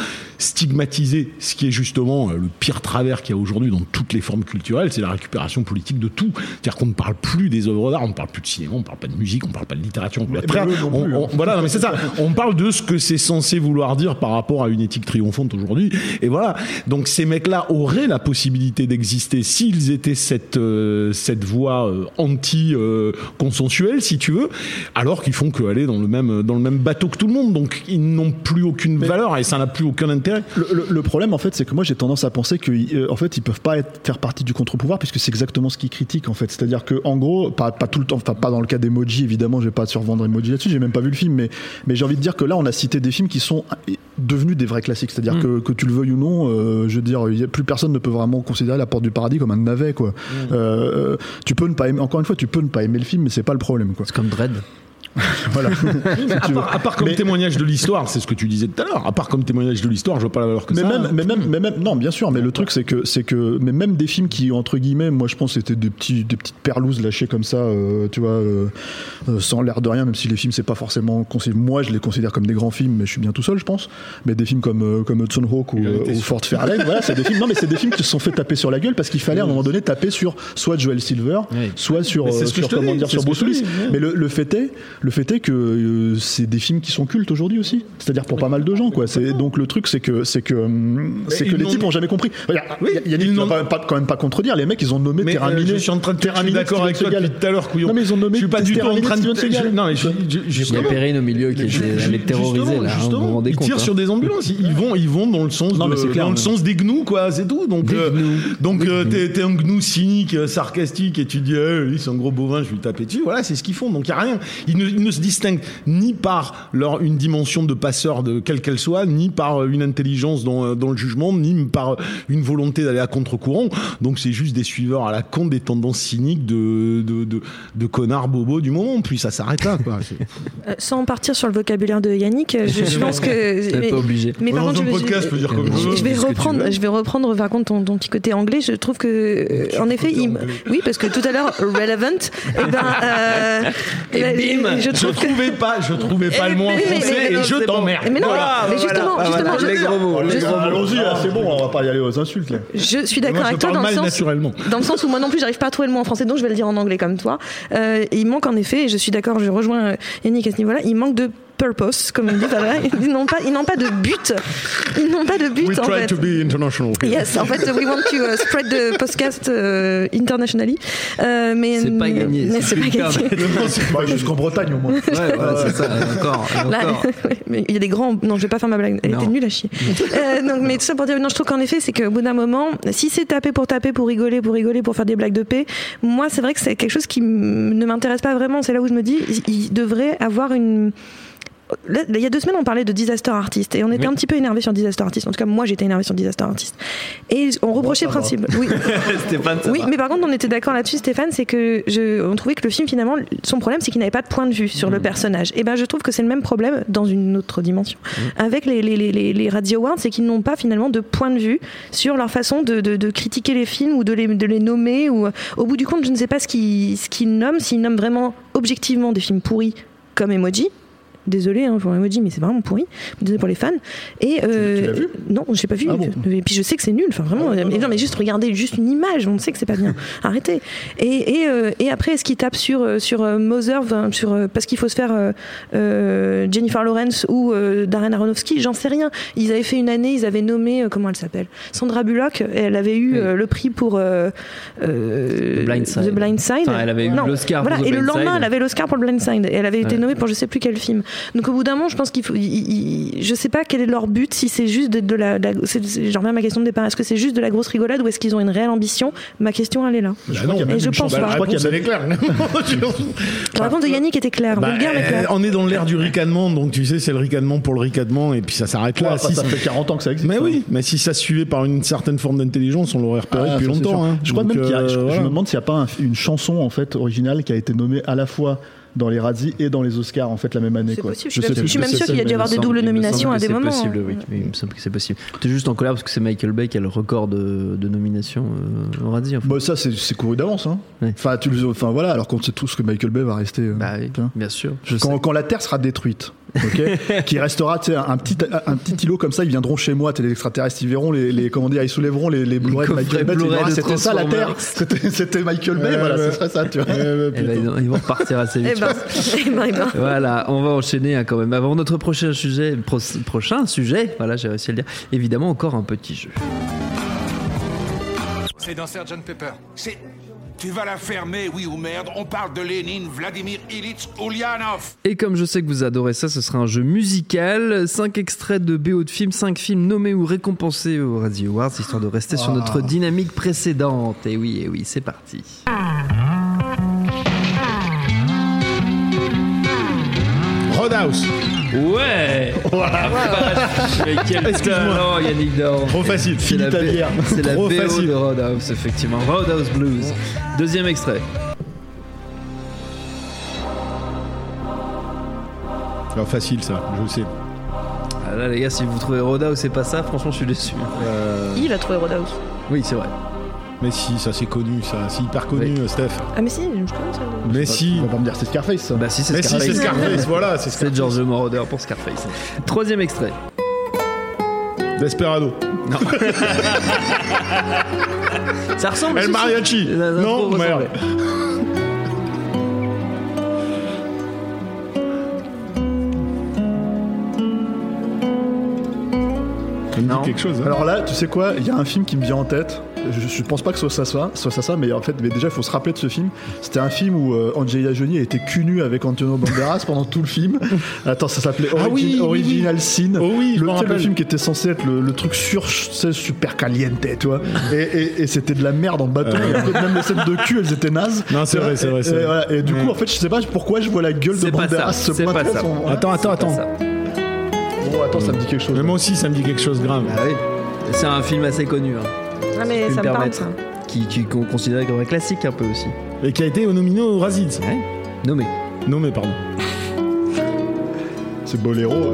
stigmatiser ce qui est justement euh, le pire travers qu'il y a aujourd'hui dans toutes les formes culturelles, c'est la récupération politique de tout. C'est-à-dire qu'on ne parle plus des œuvres d'art, on ne parle plus de cinéma, on ne parle pas de musique, on ne parle pas de littérature. on- Après, on- on- hein. voilà, non, mais c'est ça. On parle de ce que c'est censé vouloir dire par rapport à une éthique triomphante aujourd'hui. Et voilà. Donc ces mecs-là auraient la possibilité d'exister s'ils étaient cette euh, cette voie euh, anti euh, consensuelle, si tu veux, alors qu'ils font que aller dans le même dans le même bateau que tout le monde. Donc ils n'ont plus aucune valeur et ça n'a plus aucun intérêt. Le, le- le problème, en fait, c'est que moi, j'ai tendance à penser que, euh, en fait, ils peuvent pas être, faire partie du contre-pouvoir puisque c'est exactement ce qu'ils critiquent, en fait. C'est-à-dire que, en gros, pas, pas tout le temps, enfin, pas dans le cas d'Emoji, évidemment, je vais pas survendre Emoji là-dessus, j'ai même pas vu le film, mais, mais j'ai envie de dire que là, on a cité des films qui sont devenus des vrais classiques. C'est-à-dire que, que tu le veuilles ou non, euh, je veux dire, plus personne ne peut vraiment considérer La Porte du Paradis comme un navet, quoi. Euh, tu peux ne pas aimer, encore une fois, tu peux ne pas aimer le film, mais c'est pas le problème, quoi. C'est comme Dread. (laughs) Voilà. à, part, à part comme Mais- témoignage de l'histoire, c'est ce que tu disais tout à l'heure. À part comme témoignage de l'histoire, je vois pas la valeur que mais ça. même, a. mais même, mais même, non, bien sûr, mais le truc c'est que, c'est que, mais même des films qui, entre guillemets, moi je pense c'était des petits, des petites perlouses lâchées comme ça, euh, tu vois, euh, euh, sans l'air de rien, même si les films c'est pas forcément, considéré- moi je les considère comme des grands films, mais je suis bien tout seul, je pense. Mais des films comme, euh, comme Hudson Hawk ou, ou. Fort Fairlane, voilà, c'est des films, non, mais c'est des films qui se sont fait taper sur la gueule parce qu'il fallait à un moment donné taper sur soit Joel Silver, Oui. soit sur, Mais c'est euh, sur comment dis, dire, sur Bruce Willis. Mais le, le fait est, le fait est que euh, c'est des films qui sont cultes aujourd'hui aussi. C'est-à-dire pour pas mal de gens, quoi. C'est donc le truc, c'est que c'est que hum, c'est ils que les types ont jamais compris. Oui, ils tu vas n'ont- pas, pas- quand même pas contredire. Les mecs, ils ont nommé Mais euh, je suis en train de te Terrain je suis Miné, d'accord avec toi depuis tout à l'heure, couillon. Non, mais ils ont nommé je suis pas du tout en train de. Non, mais je- Il y a. Perrine au milieu qui allé terroriser justement, là, hein, vous justement, vous rendez ils compte tirent hein. sur des ambulances, ils ils vont, ils vont dans le sens, dans le des gnous, quoi, c'est tout. Donc, euh, donc t'es un gnou cynique, sarcastique, et tu dis, eh, lui, c'est un gros bovin, je vais lui taper dessus. Voilà, c'est ce qu'ils font. Donc, il y a rien. Ils ne, ils ne se distinguent ni par leur une dimension de passeur de quelle qu'elle soit, ni par une intelligence dans, dans le jugement, ni par une volonté d'aller à contre-courant. Donc c'est juste des suiveurs à la con des tendances cyniques de de, de, de connards bobos du moment. Puis ça s'arrête là. Quoi. (laughs) Euh, sans partir sur le vocabulaire de Yannick, euh, je, je (laughs) pense que. T'es pas obligé. Mais par Dans contre, je, podcast, je- dire comme je- je vais reprendre, je vais reprendre par contre ton, ton petit côté anglais. Je trouve que, euh, en effet, il, (laughs) oui, parce que tout à l'heure, relevant, eh ben, euh, Et euh, bim je Je trouvais pas, je trouvais pas le mot en français et je t'emmerde. Mais non, mais justement, justement, voilà, je, les gros mots, les je- gros mots. Allons-y, c'est bon, on va pas y aller aux insultes. Je suis d'accord avec toi dans le sens. naturellement. Dans le sens où moi non plus j'arrive pas à trouver le mot en français donc je vais le dire en anglais comme toi. Euh, il manque en effet, et je suis d'accord, je rejoins euh, Yannick à ce niveau-là, il manque de purpose, comme on dit, ils n'ont pas, ils n'ont pas de but, ils n'ont pas de but We en try fait. to be international. Yes, en fait, we want to uh, spread the podcast uh, internationally. Euh, mais C'est pas gagné, mais c'est pas le gagné. Bah, Jusqu'en Bretagne au moins. Ouais, voilà, c'est ça. et Encore, encore. (laughs) il y a des grands. Non, je vais pas faire ma blague. Elle Non. était nulle à chier. Euh, donc, mais tout ça pour dire, non, je trouve qu'en effet, c'est qu'au bout d'un moment, si c'est taper pour taper, pour rigoler, pour rigoler, pour faire des blagues de paix, moi, c'est vrai que c'est quelque chose qui ne m'intéresse pas vraiment. C'est là où je me dis, il il devrait avoir une. Là, il y a deux semaines, on parlait de disaster artist et on était Oui. un petit peu énervé sur disaster artist. En tout cas, moi, j'étais énervé sur disaster artist. Et on reprochait va. principe. (laughs) Oui. Stéphane, ça Oui, va. mais par contre, on était d'accord là-dessus, Stéphane, c'est que je, on trouvait que le film, finalement, son problème, c'est qu'il n'avait pas de point de vue sur le Mm. personnage. Et ben, je trouve que c'est le même problème dans une autre dimension Mm. avec les, les, les, les, les Radio Awards, c'est qu'ils n'ont pas finalement de point de vue sur leur façon de, de, de critiquer les films ou de les, de les nommer. Ou, au bout du compte, je ne sais pas ce qu'ils ce qu'ils nomment, s'ils nomment vraiment objectivement des films pourris comme Emoji. Désolé hein, pour Emoji, mais c'est vraiment pourri. Désolé pour les fans. Et euh, tu l'as vu Non, j'ai pas vu. Ah bon Et puis je sais que c'est nul. Enfin vraiment. mais non, mais juste regardez juste une image, on sait que c'est pas bien. (laughs) Arrêtez. Et, et, euh, et après, est-ce qu'ils tapent sur euh, sur euh, Mother, sur euh, parce qu'il faut se faire euh, euh, Jennifer Lawrence ou euh, Darren Aronofsky J'en sais rien. Ils avaient fait une année, ils avaient nommé euh, comment elle s'appelle? Sandra Bullock. Elle avait eu Oui. euh, le prix pour euh, euh, The Blind Side. The Blind Side. Enfin, elle avait eu l'Oscar Voilà. The Et le lendemain, Side. elle avait l'Oscar pour le Blind Side. Et elle avait été Ouais. nommée pour je sais plus quel film. Donc au bout d'un moment, je pense qu'il faut. il- il- je sais pas quel est leur but. Si c'est juste de, de la. la- J'en reviens à ma question de départ. Est-ce que c'est juste de la grosse rigolade ou est-ce qu'ils ont une réelle ambition? Ma question, elle est là. Bah crois qu'il y a non, même Et je pense pas. je la crois qu'il y réponse, a elle est claire. La (laughs) réponse de Yannick était claire. Bah, euh, claire. on est dans l'ère du ricanement, donc tu sais, c'est le ricanement pour le ricanement, et puis ça s'arrête là. Ouais, Si- ça fait 40 ans que ça existe. mais oui, mais si ça se suivait par une certaine forme d'intelligence, on l'aurait repéré Ah, depuis longtemps. hein. Je crois Donc, même qu'il y a, euh, je, je me demande s'il n'y a pas un- une chanson en fait originale qui a été nommée à la fois dans les Razzies et dans les Oscars en fait la même année. C'est quoi. possible. Je Je sais suis même- plus. je suis même Je sais sûre qu'il y a dû y avoir des doubles nominations à des C'est moments. possible, oui. Oui, il me semble que c'est possible. T'es juste en colère parce que c'est Michael Bay qui a le record de, de nominations euh, au Radis. En fait. Bah, ça c'est c'est couru d'avance. Hein. Ouais. Enfin, tu le- enfin voilà, alors qu'on sait tous que Michael Bay va rester. euh, Bah oui, bien sûr. Quand la Terre sera détruite, ok, (laughs) qui restera, un petit, un petit îlot comme ça, ils viendront chez moi, les extraterrestres, ils verront les, les comment dire, ils soulèveront les, les Blu-ray de Michael Bay, ah, c'était ça la Terre, c'était Michael Bay, voilà, ce serait ça, tu vois. Euh, Eh ben, ils, vont- ils vont repartir assez vite. Eh (laughs) ben, eh ben, ben. Voilà, on va enchaîner hein, quand même. Avant notre prochain sujet, pro- prochain sujet, voilà, j'ai réussi à le dire. Évidemment, encore un petit jeu. C'est dans Sgt Pepper. C'est. Tu vas la fermer, oui ou merde. On parle de Lénine, Vladimir Ilitch, Ulyanov. Et comme je sais que vous adorez ça, ce sera un jeu musical. 5 extraits de BO de films, 5 films nommés ou récompensés aux Radio Awards, histoire de rester sur notre dynamique précédente. Et oui, et oui, c'est parti. Roadhouse. Ouais (laughs) Mais quel (laughs) Excuse-moi. talent, Yannick Dorn Trop facile. C'est la, Philippe B- Avière. c'est la BO facile. de Roadhouse, effectivement. Roadhouse Blues. Deuxième extrait. Alors, facile ça, je le sais. Ah là, les gars, si vous trouvez Roadhouse, c'est pas ça, franchement, je suis déçu. Euh, Il a trouvé Roadhouse. Oui, c'est vrai. Mais si, ça c'est connu, ça, c'est hyper connu, Oui. Steph. Ah mais si, je connais ça. Mais si, On va pas me dire c'est Scarface, ça. Bah, si, c'est mais si, Scarface. c'est Scarface, (laughs) voilà, c'est C'est Scarface. George Moroder pour Scarface. Troisième extrait. Desperado. (laughs) Ça ressemble. El. Mariachi. Les intros Non, merde. Ça me dit Non. quelque chose. hein. Alors là, tu sais quoi, il y a un film qui me vient en tête. Je, je pense pas que ce soit ça, soit ça, ça, mais en fait, mais déjà, il faut se rappeler de ce film. C'était un film où euh, Angelina Jolie était cul nu avec Antonio Banderas pendant tout le film. (laughs) Attends, ça s'appelait Ah oui, oui, Original Sin. Oh oui, je le, le film qui était censé être le, le truc sur, c'est super caliente, tu vois. et et, et c'était de la merde en. Et en fait, même les scènes de cul, elles étaient nazes. Non, c'est vrai, c'est vrai, Et, c'est et vrai. voilà. Et du coup, en fait, je sais pas pourquoi je vois la gueule de Banderas se c'est pointer son- Attends, attends, attends. Bon, attends, ça me dit quelque chose. Mais moi aussi, ça me dit quelque chose de grave. Ah oui. C'est un film assez connu, hein, Ah, mais ça me me parle, permettre. ça. qui, qui qu'on considère comme un classique un peu aussi. Et qui a été nominé au Razzies. Nommé. Non, mais pardon. C'est Boléro.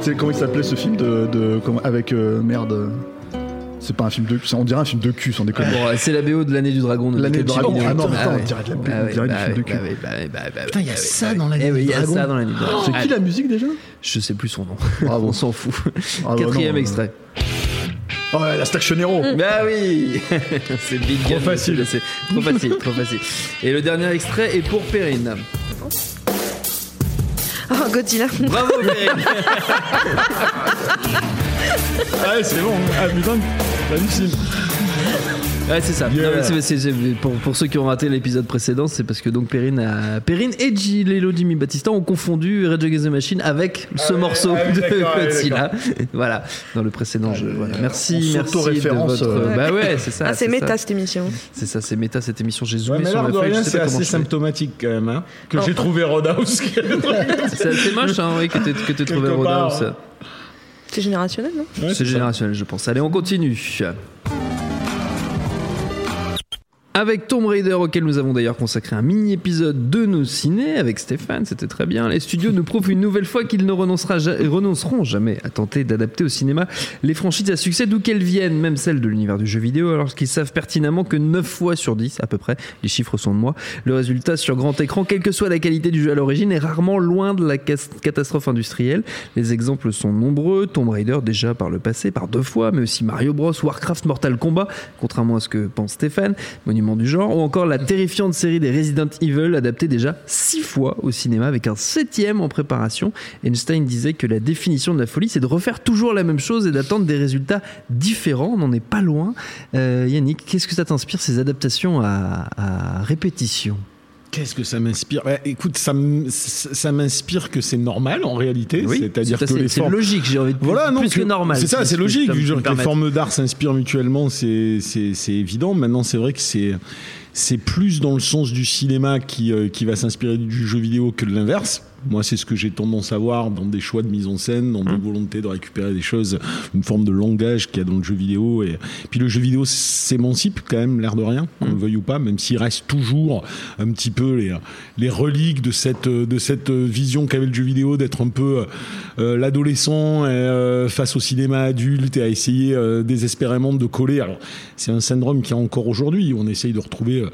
C'est (laughs) comment il s'appelait ce film de, de comment- avec euh, merde. C'est pas un film de cul, on dirait un film de cul sans déconner. Bon, c'est la BO de l'année du dragon. de L'année du dragon. Ah non, attends, ouais. on dirait de la pub, Ah on ouais, dirait du bah film de ouais, cul. bah ouais, bah ouais, bah ouais, Putain, il y a bah ça ouais. dans l'année Eh oui, du il y a dragon. ça dans l'année du dragon. C'est qui la musique déjà? Je sais plus son nom. Bravo. (laughs) On s'en fout. Ah bah Quatrième non, euh, extrait. Oh ouais, la Station Hero. Bah oui (laughs) C'est big Trop facile. c'est- Trop facile, trop facile. Et le dernier extrait est pour Perrine. Oh, Godzilla. Bravo (laughs) Perrine Ah, ouais, c'est bon. Ah, putain. Ouais, c'est ça. Yeah. Non, mais c'est- c'est- c'est- pour, pour ceux qui ont raté l'épisode précédent, c'est parce que donc Perrine, a, Perrine et Gilelo Jimmy Battista ont confondu Rage Against the Machine avec ce morceau ah oui, de Godzilla. (laughs) voilà, dans le précédent jeu. Voilà. Merci, merci de votre. euh, Bah ouais, c'est ça. Ah, c'est ça. méta cette émission. C'est ça, c'est méta cette émission. J'ai Ouais, zoomé mais sur le sais c'est assez symptomatique quand même. Hein, que Oh. j'ai trouvé Roadhouse. (laughs) C'est assez moche, hein, oui, que tu que t'aies trouvé Roadhouse. C'est générationnel, non? Ouais, C'est générationnel, je pense. Allez, on continue. Avec Tomb Raider, auquel nous avons d'ailleurs consacré un mini-épisode de nos ciné avec Stéphane, c'était très bien. Les studios nous prouvent une nouvelle fois qu'ils ne renonceront jamais à tenter d'adapter au cinéma les franchises à succès d'où qu'elles viennent, même celles de l'univers du jeu vidéo, alors qu'ils savent pertinemment que 9 fois sur 10, à peu près, les chiffres sont de moi, le résultat sur grand écran, quelle que soit la qualité du jeu à l'origine, est rarement loin de la catastrophe industrielle. Les exemples sont nombreux, Tomb Raider déjà par le passé, par deux fois, mais aussi Mario Bros, Warcraft, Mortal Kombat, contrairement à ce que pense Stéphane, du genre, ou encore la terrifiante série des Resident Evil, adaptée déjà six fois au cinéma, avec un septième en préparation. Einstein disait que la définition de la folie, c'est de refaire toujours la même chose et d'attendre des résultats différents. On n'en est pas loin. Euh, Yannick, qu'est-ce que ça t'inspire, ces adaptations à, à répétition? Qu'est-ce que ça m'inspire? Ouais, Écoute, ça m'inspire que c'est normal en réalité. C'est-à-dire c'est que les c'est formes. logique, j'ai envie de Voilà, non, plus que, normal. C'est ça, c'est logique. me que les formes d'art s'inspirent mutuellement, c'est évident. Maintenant, c'est vrai que c'est c'est plus dans le sens du cinéma qui, euh, qui va s'inspirer du jeu vidéo que de l'inverse. Moi, c'est ce que j'ai tendance à voir dans des choix de mise en scène, dans des Mmh. volontés de récupérer des choses, une forme de langage qu'il y a dans le jeu vidéo. Et puis le jeu vidéo s'émancipe quand même, l'air de rien, qu'on Mmh. le veuille ou pas, même s'il reste toujours un petit peu les, les reliques de cette, de cette vision qu'avait le jeu vidéo d'être un peu euh, l'adolescent euh, face au cinéma adulte et à essayer euh, désespérément de coller. Alors, c'est un syndrome qui est encore aujourd'hui. On essaye de retrouver euh,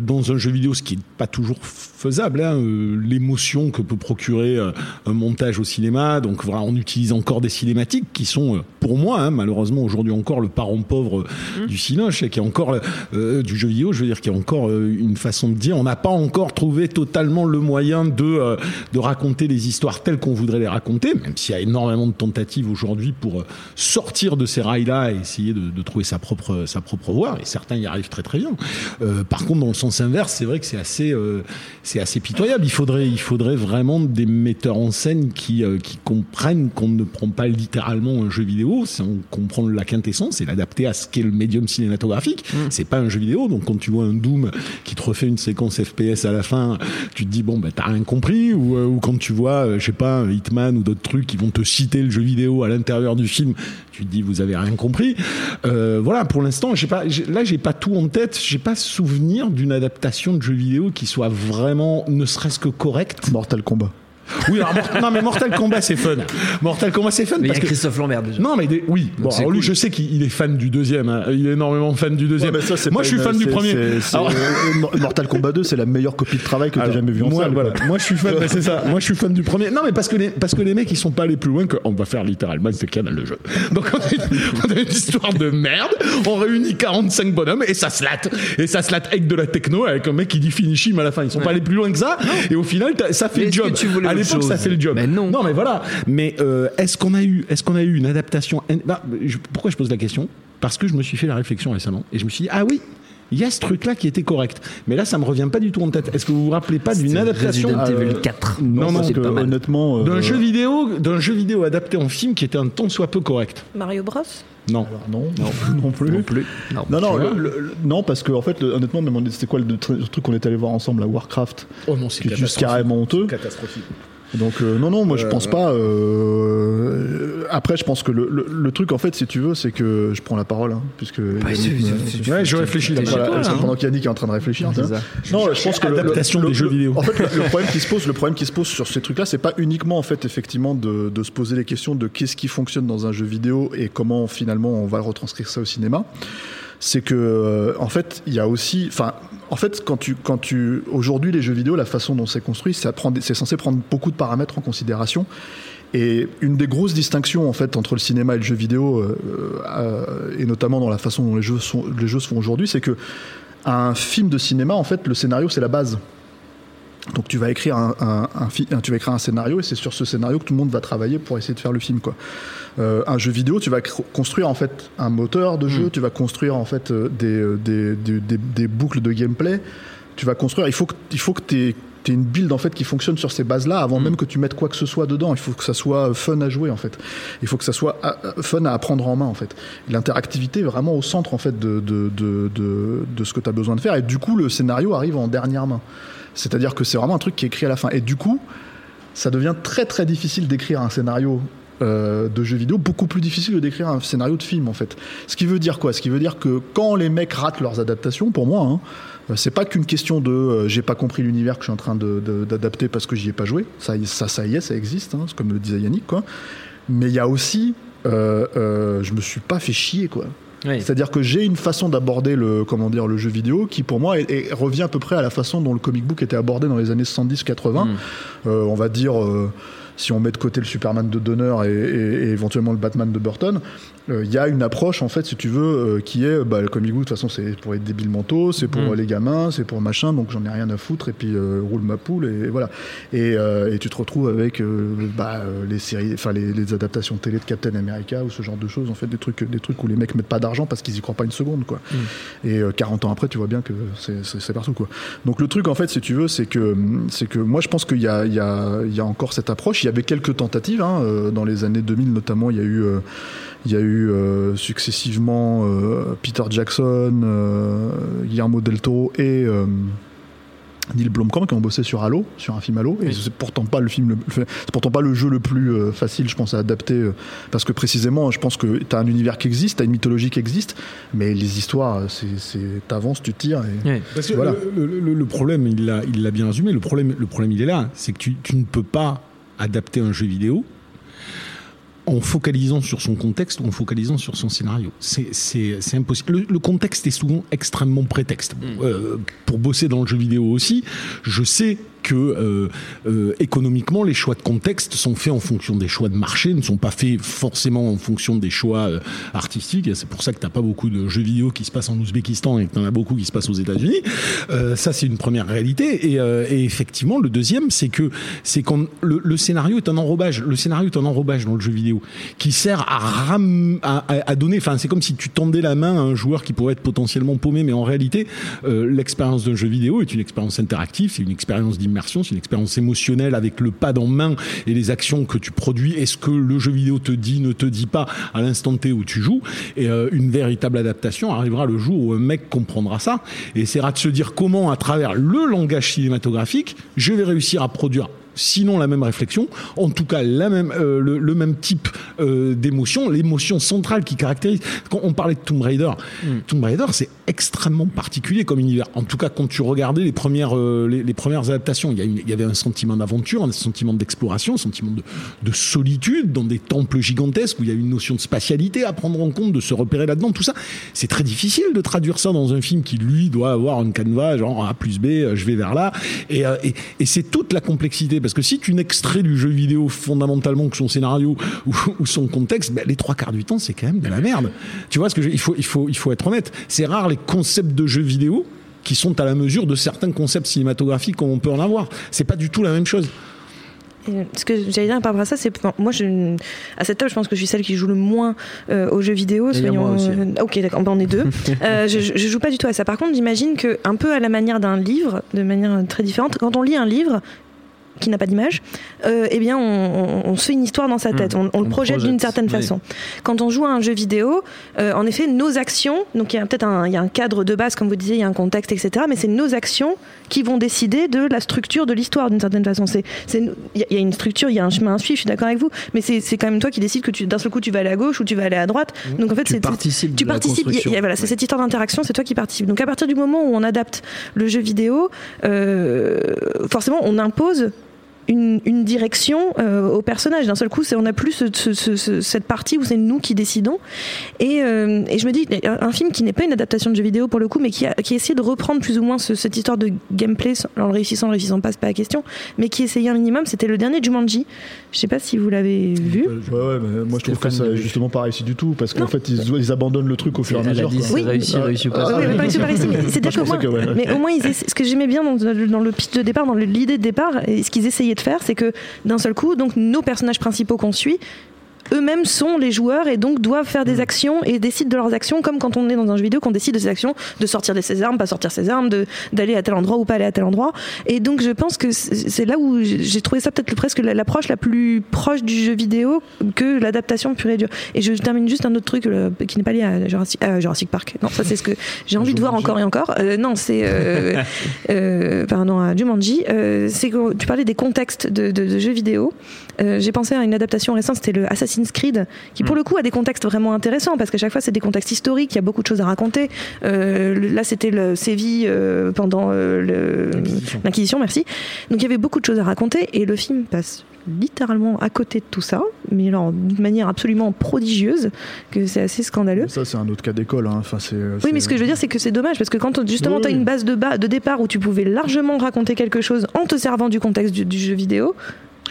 dans un jeu vidéo ce qui n'est pas toujours faisable, hein, euh, l'émotion que peut procurer euh, un montage au cinéma. Donc voilà, on utilise encore des cinématiques qui sont, euh, pour moi, hein, malheureusement aujourd'hui encore le parent pauvre euh, du cinoche, qui est encore euh, du jeu vidéo. Je veux dire, qui est encore euh, une façon de dire. On n'a pas encore trouvé totalement le moyen de euh, de raconter les histoires telles qu'on voudrait les raconter, même s'il y a énormément de tentatives aujourd'hui pour euh, sortir de ces rails-là et essayer de, de trouver sa propre sa propre voie. Et certains y arrivent très très bien. Euh, par contre, le sens inverse, c'est vrai que c'est assez euh, c'est assez pitoyable. Il faudrait il faudrait vraiment des metteurs en scène qui euh, qui comprennent qu'on ne prend pas littéralement un jeu vidéo, c'est on comprend la quintessence et l'adapter à ce qu'est le médium cinématographique. C'est pas un jeu vidéo, donc quand tu vois un Doom qui te refait une séquence FPS à la fin, tu te dis bon bah t'as rien compris ou, euh, ou quand tu vois je sais pas Hitman ou d'autres trucs qui vont te citer le jeu vidéo à l'intérieur du film, tu te dis vous avez rien compris. Voilà pour l'instant j'ai pas là j'ai pas tout en tête, j'ai pas souvenir d'une adaptation de jeu vidéo qui soit vraiment ne serait-ce que correcte. Mortal Kombat. Oui alors Mort- non mais Mortal Kombat c'est fun. Mortal Kombat c'est fun Mais il y parce a que Christophe Lambert déjà. non mais des- oui. Bon alors lui je sais qu'il est fan du deuxième hein. il est énormément fan du deuxième. Ouais, mais ça, c'est moi je suis une- fan du premier. Alors- euh, Mortal Kombat 2, c'est la meilleure copie de travail que alors, jamais vue en moi, salle. voilà. quoi. moi je suis fan bah, c'est ça. (laughs) Moi je suis fan du premier. Non mais parce que les parce que les mecs ils sont pas allés plus loin que on va faire littéralement c'est canal le jeu. Donc on a, une, on a une histoire de merde. On réunit 45 bonhommes et ça se latte. Et ça se latte avec de la techno avec un mec qui dit finish him à la fin. Ils sont pas allés plus loin que ça. Et au final ça fait Mais le job l'époque ça fait le job Mais non. non mais voilà mais euh, est-ce qu'on a eu est-ce qu'on a eu une adaptation bah, je- pourquoi je pose la question? Parce que je me suis fait la réflexion récemment et je me suis dit ah oui il y a ce truc-là qui était correct. Mais là, ça me revient pas du tout en tête. Est-ce que vous vous rappelez pas d'une adaptation Resident Evil euh, 4. Non, non, parce que, pas mal. honnêtement. euh, d'un jeu vidéo, d'un jeu vidéo adapté en film qui était un tant soit peu correct Mario Bros? Non. alors non, non, (laughs) non plus. Non plus. Non. Non, non, le- le- non, parce que en fait, le- honnêtement, c'était quoi le, tr- le truc qu'on est allé voir ensemble à Warcraft Oh non, c'est qui est juste carrément honteux. Catastrophique. Donc euh, non, non, moi je Euh, pense pas. euh, Après, je pense que le, le- le truc en fait, si tu veux, c'est que je prends la parole, hein, puisque Yannick c'est- me- c'est- c'est- Ouais, je réfléchis là. Voilà, toi, là, hein. pendant qu'Yannick est en train de réfléchir. Vois. ça. Non, je pense que le- Adaptation le- des le- jeux le- vidéo. En fait, le, le problème qui se pose, le problème qui se pose sur ces trucs-là, c'est pas uniquement en fait effectivement de, de se poser les questions de qu'est-ce qui fonctionne dans un jeu vidéo et comment finalement on va le retranscrire ça au cinéma. C'est que euh, en fait, il y a aussi, enfin, en fait, quand tu, quand tu, aujourd'hui les jeux vidéo, la façon dont c'est construit, c'est censé prendre beaucoup de paramètres en considération. Et une des grosses distinctions en fait entre le cinéma et le jeu vidéo, euh, euh, et notamment dans la façon dont les jeux, sont, les jeux se font aujourd'hui, c'est que un film de cinéma, en fait, le scénario c'est la base. Donc tu vas écrire un, un- un tu vas écrire un scénario et c'est sur ce scénario que tout le monde va travailler pour essayer de faire le film quoi. Euh, un jeu vidéo, tu vas construire en fait un moteur de jeu, tu vas construire en fait euh, des, euh, des, des, des- des boucles de gameplay. Tu vas construire. Il faut que il faut que tu aies une build en fait qui fonctionne sur ces bases-là avant même que tu mettes quoi que ce soit dedans. Il faut que ça soit fun à jouer en fait. Il faut que ça soit ah, ah, fun à apprendre en main en fait. L'interactivité est vraiment au centre en fait de, de, de, de, de ce que tu as besoin de faire. Et du coup, le scénario arrive en dernière main. C'est-à-dire que c'est vraiment un truc qui est écrit à la fin. Et du coup, ça devient très très difficile d'écrire un scénario euh, de jeu vidéo, beaucoup plus difficile que d'écrire un scénario de film en fait. Ce qui veut dire quoi? Ce qui veut dire que quand les mecs ratent leurs adaptations, pour moi, hein, euh, c'est pas qu'une question de euh, j'ai pas compris l'univers que je suis en train de- de- d'adapter parce que j'y ai pas joué. Ça, ça, ça y est, ça existe, hein, comme le disait Yannick. Mais il y a aussi, euh, je me suis pas fait chier, quoi. Oui. C'est-à-dire que j'ai une façon d'aborder le comment dire le jeu vidéo qui pour moi est- est- revient à peu près à la façon dont le comic book était abordé dans les années 70-80. Euh, on va dire euh, si on met de côté le Superman de Donner et, et- et éventuellement le Batman de Burton, euh, il y a une approche en fait si tu veux euh, qui est bah, le comic book de toute façon c'est pour les débiles mentaux, c'est pour Mm. euh, les gamins, c'est pour machin donc j'en ai rien à foutre et puis euh, roule ma poule et, voilà. Et, et tu te retrouves avec bah, les séries enfin les, les adaptations télé de Captain America ou ce genre de choses en fait des trucs des trucs où les mecs mettent pas d'argent parce qu'ils y croient pas une seconde quoi. Et euh, 40 ans après tu vois bien que c'est- partout quoi. Donc le truc en fait si tu veux c'est que que moi je pense qu'il y a, y, a, y a encore cette approche. Il y avait quelques tentatives hein, euh, dans les années 2000 notamment il y a eu euh, il y a eu euh, successivement euh, Peter Jackson, euh, Guillermo del Toro et euh, Neil Blomkamp qui ont bossé sur Halo, sur un film Halo, et c'est pourtant pas le film, c'est pourtant pas le jeu le plus euh, facile, je pense, à adapter, euh, parce que précisément, je pense que tu as un univers qui existe, tu as une mythologie qui existe, mais les histoires, c'est, c'est, t'avances, tu tires, et Ouais. Parce que Voilà. le, le- le- le problème, il l'a il l'a bien résumé, le problème, le problème il est là, c'est que tu, tu ne peux pas adapter un jeu vidéo en focalisant sur son contexte ou en focalisant sur son scénario. C'est- impossible. Le, le contexte est souvent extrêmement prétexte. Bon, euh, pour bosser dans le jeu vidéo aussi, je sais que euh, euh, économiquement, les choix de contexte sont faits en fonction des choix de marché, ne sont pas faits forcément en fonction des choix euh, artistiques. C'est pour ça que t'as pas beaucoup de jeux vidéo qui se passent en Ouzbékistan et que t'en as beaucoup qui se passent aux États-Unis. Euh, ça, c'est une première réalité. Et, euh, et effectivement, le deuxième, c'est que c'est quand le, scénario est un enrobage. Le scénario est un enrobage dans le jeu vidéo qui sert à ram, à, donner. Enfin, c'est comme si tu tendais la main à un joueur qui pourrait être potentiellement paumé, mais en réalité, l'expérience d'un jeu vidéo est une expérience interactive, c'est une expérience d'immersion, c'est une expérience émotionnelle avec le pad en main et les actions que tu produis. Est-ce que le jeu vidéo te dit, ne te dit pas à l'instant T où tu joues Et euh, une véritable adaptation arrivera le jour où un mec comprendra ça et essaiera de se dire comment, à travers le langage cinématographique, je vais réussir à produire sinon la même réflexion, en tout cas la même, euh, le, le même type euh, d'émotion, l'émotion centrale qui caractérise. Quand on parlait de Tomb Raider, Tomb Raider c'est extrêmement particulier comme univers. En tout cas, quand tu regardais les premières, euh, les, les premières adaptations, il y, a une- il y avait un sentiment d'aventure, un sentiment d'exploration, un sentiment de, de solitude dans des temples gigantesques où il y a une notion de spatialité à prendre en compte, de se repérer là-dedans. Tout ça, c'est très difficile de traduire ça dans un film qui lui doit avoir une canevas genre A plus B, je vais vers là. Et, et, et c'est toute la complexité parce que si tu n'extrais du jeu vidéo fondamentalement que son scénario ou, ou son contexte, ben, les trois quarts du temps c'est quand même de la merde. Tu vois ce que je, il faut il faut il faut être honnête. C'est rare les concepts de jeux vidéo qui sont à la mesure de certains concepts cinématographiques comme on peut en avoir. C'est pas du tout la même chose. Et ce que j'allais dire par rapport à ça, c'est moi, je, à cette table, je pense que je suis celle qui joue le moins euh, aux jeux vidéo. Aussi. euh, ok, d'accord, ben, on est deux. (laughs) Euh, je, je joue pas du tout à ça. Par contre, j'imagine que un peu à la manière d'un livre, de manière très différente, quand on lit un livre qui n'a pas d'image, euh, eh bien, on, on- on se fait une histoire dans sa tête. On, on le projette projette, d'une certaine oui. façon. Quand on joue à un jeu vidéo, euh, en effet, nos actions, donc il y a peut-être un, il y a un cadre de base, comme vous disiez, il y a un contexte, etc. Mais c'est nos actions qui vont décider de la structure de l'histoire d'une certaine façon. C'est, il y a- il y a une structure, il y a un chemin à suivre. Je suis d'accord avec vous, mais c'est, quand même toi qui décides que tu, d'un seul coup, tu vas aller à gauche ou tu vas aller à droite. Donc en fait, Tu participes tu participes. il y a- il y a- voilà, c'est cette histoire d'interaction, c'est toi qui participes. Donc à partir du moment où on adapte le jeu vidéo, euh, forcément, on impose une, une direction euh, au personnage. D'un seul coup, on n'a plus ce- ce- ce- ce- cette partie où c'est nous qui décidons. Et, euh, et je me dis, un, un film qui n'est pas une adaptation de jeu vidéo pour le coup, mais qui a, qui a essayé de reprendre plus ou moins ce- cette histoire de gameplay, en le réussissant, en le réussissant pas, c'est pas la question, mais qui essayait un minimum, c'était le dernier Jumanji. Je sais pas si vous l'avez vu. Ouais, ouais, mais moi je trouve que ça justement pas réussi du tout parce qu'en fait ils, ils abandonnent le truc au fur et à mesure. Oui. réussi, Ah, réussi ou ah, pas. Oui, pas réussi, pas réussi, mais c'est-à-dire pensais moins, que, ouais. mais au moins ils (laughs) ce que j'aimais bien dans, dans le pitch de départ, dans l'idée de départ, et ce qu'ils essayaient faire, c'est que d'un seul coup, donc nos personnages principaux qu'on suit, eux-mêmes sont les joueurs et donc doivent faire des actions et décident de leurs actions comme quand on est dans un jeu vidéo qu'on décide de ses actions de sortir de ses armes pas sortir ses armes de d'aller à tel endroit ou pas aller à tel endroit. Et donc je pense que c'est là où j'ai trouvé ça peut-être presque la- l'approche la plus proche du jeu vidéo que l'adaptation pure et dure. Et je termine juste un autre truc qui n'est pas lié à Jurassic, à Jurassic Park. Non ça c'est ce que j'ai envie de voir encore et encore. Euh, non c'est euh, (laughs) euh, pardon à Jumanji. C'est que tu parlais des contextes de, de- de jeux vidéo euh, j'ai pensé à une adaptation récente, c'était le Assassin's Creed, qui pour le coup a des contextes vraiment intéressants, parce qu'à chaque fois c'est des contextes historiques, il y a beaucoup de choses à raconter. Euh, là c'était le Séville euh, pendant euh, L'Inquisition. merci. Donc il y avait beaucoup de choses à raconter, et le film passe littéralement à côté de tout ça, mais alors d'une manière absolument prodigieuse, que c'est assez scandaleux. Ça c'est un autre cas d'école. hein. Enfin, c'est, Oui, mais ce que je veux dire, c'est que c'est dommage parce que quand justement Oui, tu as une base de, bas, de départ où tu pouvais largement raconter quelque chose en te servant du contexte du, du jeu vidéo,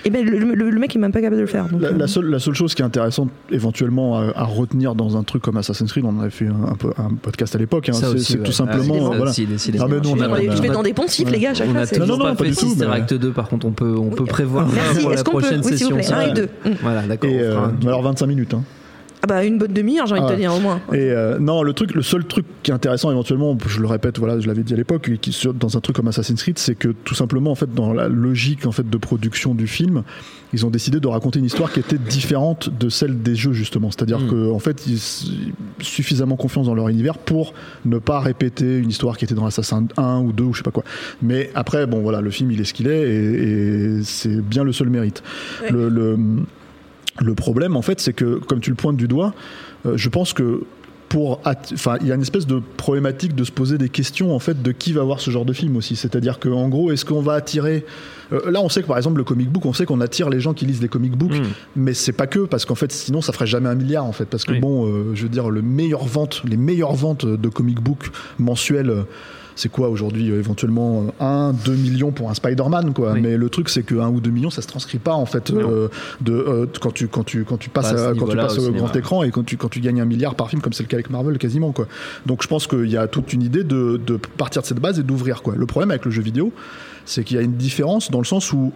et ben le, le- le mec est même pas capable de le faire. donc, La, euh, la seule, la seule chose qui est intéressante éventuellement à, à retenir dans un truc comme Assassin's Creed, on en avait fait un, un peu- un podcast à l'époque, hein, c'est, aussi, c'est ouais. tout simplement. Ah, euh, voilà. aussi. Ah, mais nous, on je, a- vais dans les- je vais on a- dans des poncifs, Ouais. les gars, chaque On fois. a c'est- Non, toujours non, pas non, pas fait du tout, mais- Act 2, par contre, on peut, on peut prévoir Merci, pour la est-ce qu'on peut- prochaine oui, s'il vous session. plaît, ça. un et deux? Mm. Voilà, d'accord. On euh, alors 25 minutes. Ah bah une bonne demi-heure, j'ai envie de Ah. te dire au moins. Et euh, non, le truc, le seul truc qui est intéressant éventuellement, je le répète, voilà, je l'avais dit à l'époque, dans un truc comme Assassin's Creed, c'est que tout simplement en fait dans la logique en fait de production du film, ils ont décidé de raconter une histoire qui était différente de celle des jeux justement. C'est-à-dire Mm. que en fait ils s- suffisamment confiance dans leur univers pour ne pas répéter une histoire qui était dans Assassin 1 ou 2 ou je sais pas quoi. Mais après bon voilà, le film il est ce qu'il est et, et c'est bien le seul mérite. Ouais. Le, le le problème, en fait, c'est que, comme tu le pointes du doigt, euh, je pense que pour, enfin, il y a une espèce de problématique de se poser des questions en fait de qui va voir ce genre de film aussi. C'est-à-dire que, en gros, est-ce qu'on va attirer euh, Là, on sait que par exemple le comic book, on sait qu'on attire les gens qui lisent les comic books, Mm. mais c'est pas que parce qu'en fait, sinon, ça ferait jamais un milliard en fait. Parce que Oui. bon, euh, je veux dire, le meilleur vente, les meilleures ventes de comic book mensuelles. Euh, c'est quoi aujourd'hui euh, éventuellement 1, 2 millions pour un Spider-Man quoi. Oui. Mais le truc c'est que 1 ou 2 millions ça se transcrit pas en fait euh, de euh, quand tu quand tu quand tu passes à quand tu au grand écran et quand tu quand tu gagnes un milliard par film comme c'est le cas avec Marvel quasiment quoi. Donc je pense qu'il y a toute une idée de, de partir de cette base et d'ouvrir quoi. Le problème avec le jeu vidéo c'est qu'il y a une différence dans le sens où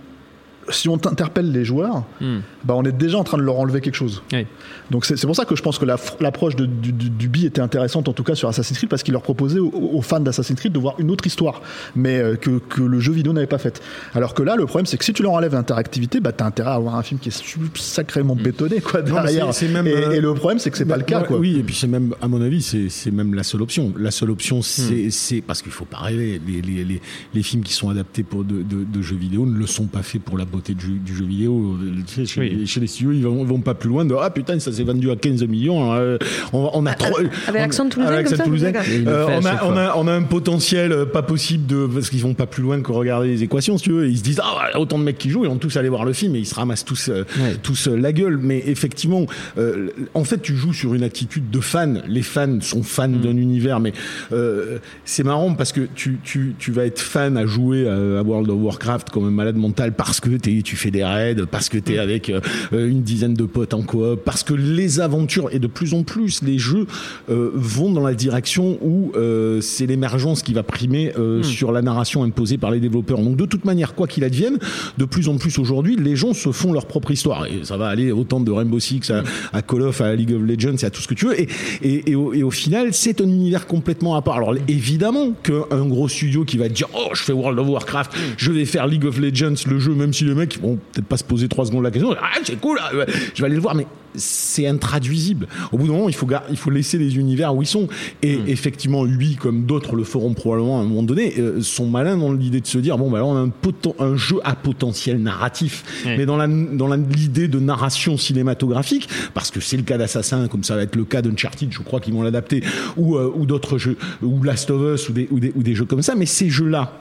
si on interpelle les joueurs, Hmm. bah on est déjà en train de leur enlever quelque chose. Oui. Donc c'est pour ça que je pense que la- l'approche du, du, du bi était intéressante en tout cas sur Assassin's Creed parce qu'il leur proposait aux, aux fans d'Assassin's Creed de voir une autre histoire, mais euh, que, que le jeu vidéo n'avait pas faite. Alors que là, le problème c'est que si tu leur enlèves l'interactivité, bah t'as intérêt à avoir un film qui est sacrément bétonné quoi Non, derrière. c'est- c'est même, et, euh, et le problème c'est que c'est pas le cas Ouais, quoi. Oui, et puis c'est même, à mon avis, c'est même la seule option. La seule option, Hmm. c'est parce qu'il faut pas rêver. Les, les, les, les films qui sont adaptés pour de, de, de jeux vidéo ne le sont pas faits pour la beauté du, du jeu vidéo. Tu sais, chez, Oui. les, chez les studios, ils vont, ils vont pas plus loin de ah putain, ça s'est vendu à 15 millions. euh, on, on a trop. Avec on- l'accent toulousain avec comme ça toulousain. Euh, on, a, chaque on, fois. a, on a un potentiel euh, pas possible de parce qu'ils vont pas plus loin que regarder les équations si tu veux. Ils se disent ah autant de mecs qui jouent et on tous aller voir le film et ils se ramassent tous euh, Ouais. tous la gueule. Mais effectivement, euh, en fait, tu joues sur une attitude de fan. Les fans sont fans Mm. d'un univers, mais euh, c'est marrant parce que tu, tu, tu vas être fan à jouer à, à World of Warcraft comme un malade mental parce que t'es- tu fais des raids, parce que t'es avec euh, une dizaine de potes en coop, parce que les aventures et de plus en plus les jeux euh, vont dans la direction où euh, c'est l'émergence qui va primer euh, sur la narration imposée par les développeurs. Donc de toute manière, quoi qu'il advienne, de plus en plus aujourd'hui, les gens se font leur propre histoire. Et ça va aller autant de Rainbow Six à, à Call of, à League of Legends et à tout ce que tu veux. Et, et, et au, et au final, c'est un univers complètement à part. Alors évidemment qu'un gros studio qui va te dire oh je fais World of Warcraft, je vais faire League of Legends, le jeu, même si les mecs vont peut-être pas se poser trois secondes la question, ah c'est cool, ah, je vais aller le voir, mais c'est intraduisible. Au bout d'un moment, il faut, il faut laisser les univers où ils sont. Et effectivement, lui, comme d'autres le feront probablement à un moment donné, euh, sont malins dans l'idée de se dire bon, bah là, on a un, poten- un jeu à potentiel narratif, Ouais. mais dans la dans la- l'idée de narration cinématographique, parce que c'est le cas d'Assassin, comme ça va être le cas d'Uncharted, je crois qu'ils vont l'adapter, ou, euh, ou d'autres jeux, ou Last of Us, ou des, ou des, ou des jeux comme ça. Mais ces jeux-là,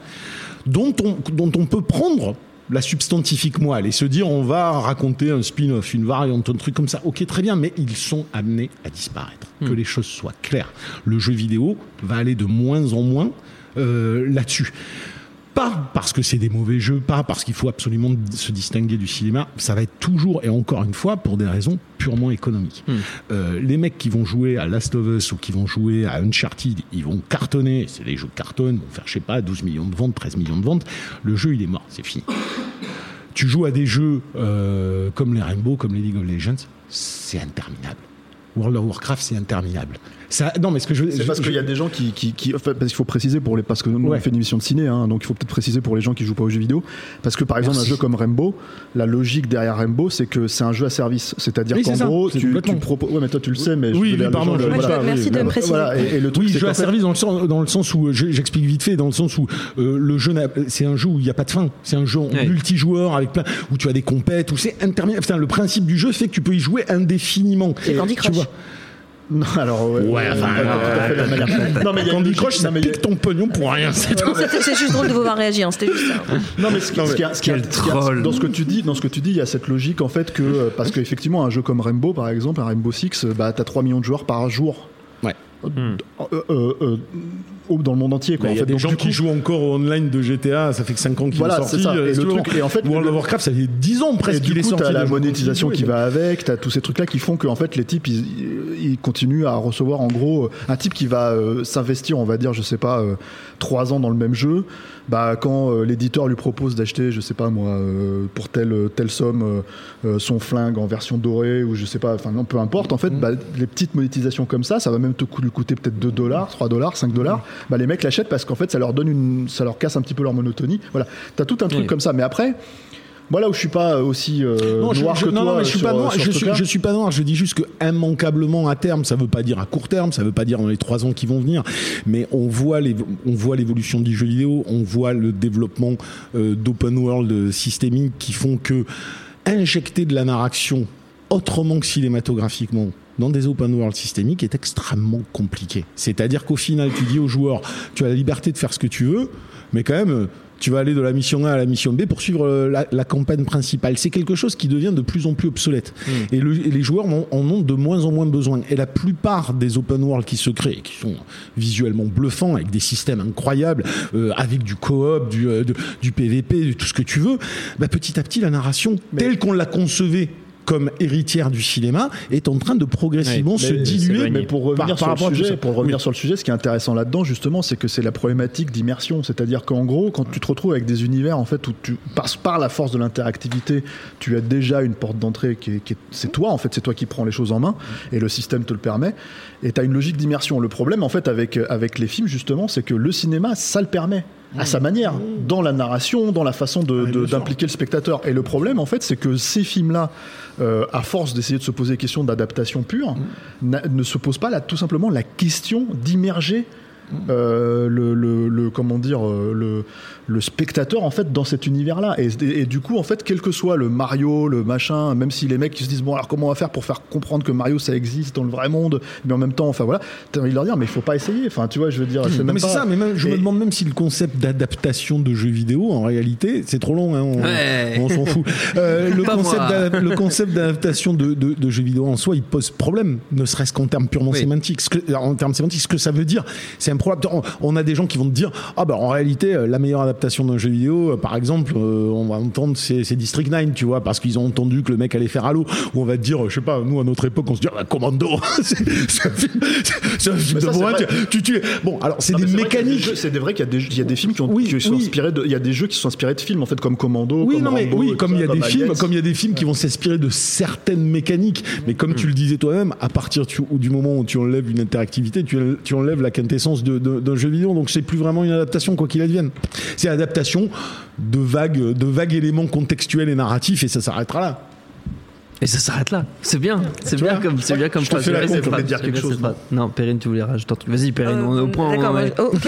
dont on, dont on peut prendre la substantifique moelle et se dire on va raconter un spin-off, une variante, un truc comme ça. Ok, très bien, mais ils sont amenés à disparaître. Que les choses soient claires. Le jeu vidéo va aller de moins en moins euh, là-dessus. Pas parce que c'est des mauvais jeux, pas parce qu'il faut absolument se distinguer du cinéma. Ça va être toujours et encore une fois pour des raisons purement économiques. Euh, les mecs qui vont jouer à Last of Us ou qui vont jouer à Uncharted, ils vont cartonner. C'est les jeux de carton, vont faire je sais pas 12 millions de ventes, 13 millions de ventes. Le jeu il est mort, c'est fini. Tu joues à des jeux euh, comme les Rainbow, comme les League of Legends, c'est interminable. World of Warcraft, c'est interminable. Ça, non, mais ce que je C'est parce qu'il y a des gens qui, qui, qui- enfin, parce qu'il faut préciser pour les, parce que nous Ouais. on fait une émission de ciné, hein, donc il faut peut-être préciser pour les gens qui jouent pas aux jeux vidéo, parce que par exemple un jeu comme Rainbow, la logique derrière Rainbow, c'est que c'est un jeu à service, c'est-à-dire Oui, qu'en c'est gros c'est tu, tu proposes, ouais mais toi tu le sais, mais Oui, je oui, pardon, gens je- voilà. merci de me préciser. Voilà, et, et le truc Oui, c'est jeu à service dans le sens, dans le sens où je- j'explique vite fait, dans le sens où euh, le jeu, n'a- c'est un jeu où il n'y a pas de fin. C'est un jeu en Ouais. multijoueur avec plein, où tu as des compètes, où c'est interminable. Le principe du jeu fait que tu peux y jouer indéfiniment. Candy Crush. Non, alors ouais, enfin, manière. Non mais il y a Candy Crush, ça y pique ton pognon pour rien. C'est tout. C'était- C'est juste drôle de vous voir réagir, c'était juste ça. Non mais ce qui, ce qui a- ce dans ce que tu dis, dans ce que tu dis, il y a cette logique en fait que euh, parce qu'effectivement un jeu comme Rainbow par exemple, un Rainbow Six, euh, bah t'as 3 millions de joueurs par jour. Ouais. Euh, euh, euh, dans le monde entier Il en y a fait. des gens du qui jouent encore au online de GTA, ça fait que 5 ans qu'il Voilà, est sorti. c'est ça. euh, Et le tu truc- et en fait, World of Warcraft, ça fait 10 ans Et presque du qu'il est coup, sorti. t'as la monétisation qui et va avec, t'as tous ces trucs-là qui font qu'en fait les types ils, ils continuent à recevoir en gros un type qui va euh, s'investir, on va dire, je sais pas, euh, trois ans dans le même jeu. Bah quand euh, l'éditeur lui propose d'acheter, je sais pas moi, euh, pour telle telle somme euh, son flingue en version dorée ou je sais pas, enfin non peu importe. En fait, bah, les petites monétisations comme ça, ça va même te coûter peut-être 2 dollars, 3 dollars, 5 dollars. Bah les mecs l'achètent parce qu'en fait ça leur donne une, ça leur casse un petit peu leur monotonie. Voilà, t'as tout un truc Oui. comme ça. Mais après. Moi là où je suis pas aussi euh, non, je, noir je- que non, toi non, mais je suis pas noir. Je ce suis, truc-là. je suis pas noir. Je dis juste que immanquablement à terme, ça veut pas dire à court terme, ça veut pas dire dans les trois ans qui vont venir, mais on voit les, on voit l'évolution du jeu vidéo, on voit le développement euh, d'open world systémique qui font que injecter de la narration autrement que cinématographiquement dans des open world systémiques est extrêmement compliqué. C'est-à-dire qu'au final, tu dis aux joueurs, tu as la liberté de faire ce que tu veux, mais quand même, euh, tu vas aller de la mission A à la mission B pour suivre euh, la, la campagne principale. C'est quelque chose qui devient de plus en plus obsolète. Et, le- et les joueurs en, en ont de moins en moins besoin. Et la plupart des open world qui se créent, qui sont visuellement bluffants, avec des systèmes incroyables, euh, avec du coop, du, euh, de- du PVP, de tout ce que tu veux, bah, petit à petit, la narration, telle qu'on l'a concevée comme héritière du cinéma, est en train de progressivement se diluer. Mais pour revenir par- sur le sujet, ça. pour revenir Oui. sur le sujet, ce qui est intéressant là-dedans, justement, c'est que c'est la problématique d'immersion. C'est-à-dire qu'en gros, quand tu te retrouves avec des univers, en fait, où tu, par, par la force de l'interactivité, tu as déjà une porte d'entrée qui est, qui est- c'est toi, en fait, c'est toi qui prends les choses en main, et le système te le permet, et tu as une logique d'immersion. Le problème, en fait, avec, avec les films, justement, c'est que le cinéma, ça le permet. À sa manière, dans la narration, dans la façon d'impliquer le spectateur. Et le problème, en fait, c'est que ces films-là, euh, à force d'essayer de se poser des questions d'adaptation pure, n'a- ne se posent pas là, tout simplement la question d'immerger euh, le, le- le- comment dire euh, le, le spectateur en fait dans cet univers là et, et- et du coup en fait quel que soit le Mario le machin même si les mecs qui se disent bon alors comment on va faire pour faire comprendre que Mario ça existe dans le vrai monde mais en même temps enfin voilà t'as envie de leur dire mais il faut pas essayer enfin tu vois je veux dire c'est même mais c'est pas- ça, mais même, je me demande même si le concept d'adaptation de jeux vidéo, en réalité, c'est trop long, hein, on, Ouais. on s'en fout. Euh, (laughs) le, concept le d'adaptation de, de- de jeux vidéo en soi, il pose problème, ne serait-ce qu'en termes purement Oui. sémantiques. Ce que, en termes sémantiques, ce que ça veut dire, c'est c'est improbable. On, on a des gens qui vont te dire ah bah en réalité euh, la meilleure adaptation d'un jeu vidéo, euh, par exemple, euh, on va entendre c'est, District 9, tu vois, parce qu'ils ont entendu que le mec allait faire Halo. Ou on va te dire, je sais pas, nous à notre époque on se dit ah, bah, Commando, (laughs) c'est, un film, c'est un film Mais de ça, tu, tu, tu- Bon, alors c'est des mécaniques. C'est vrai qu'il y a des, il y a des films qui, ont, Oui, qui sont oui. inspirés de, il y a des jeux qui sont inspirés de films en fait comme Commando. Oui, comme non, mais Rambo, oui, et comme il y a des films, Aliens. comme il y a des films qui vont s'inspirer de certaines mécaniques, mais comme tu le disais toi-même, à partir du moment où tu enlèves une interactivité, tu enlèves la quintessence d'un jeu vidéo, donc c'est plus vraiment une adaptation quoi qu'il advienne. C'est l'adaptation de vagues, de vagues éléments contextuels et narratifs, et ça s'arrêtera là. Et ça s'arrête là. C'est bien. C'est bien vois comme, c'est bien comme Je phrase. fais la bien dire quelque bien chose, phrase. Non, Perrine, tu voulais rajouter un truc. Vas-y, Perrine, on est au point. D'accord, ok,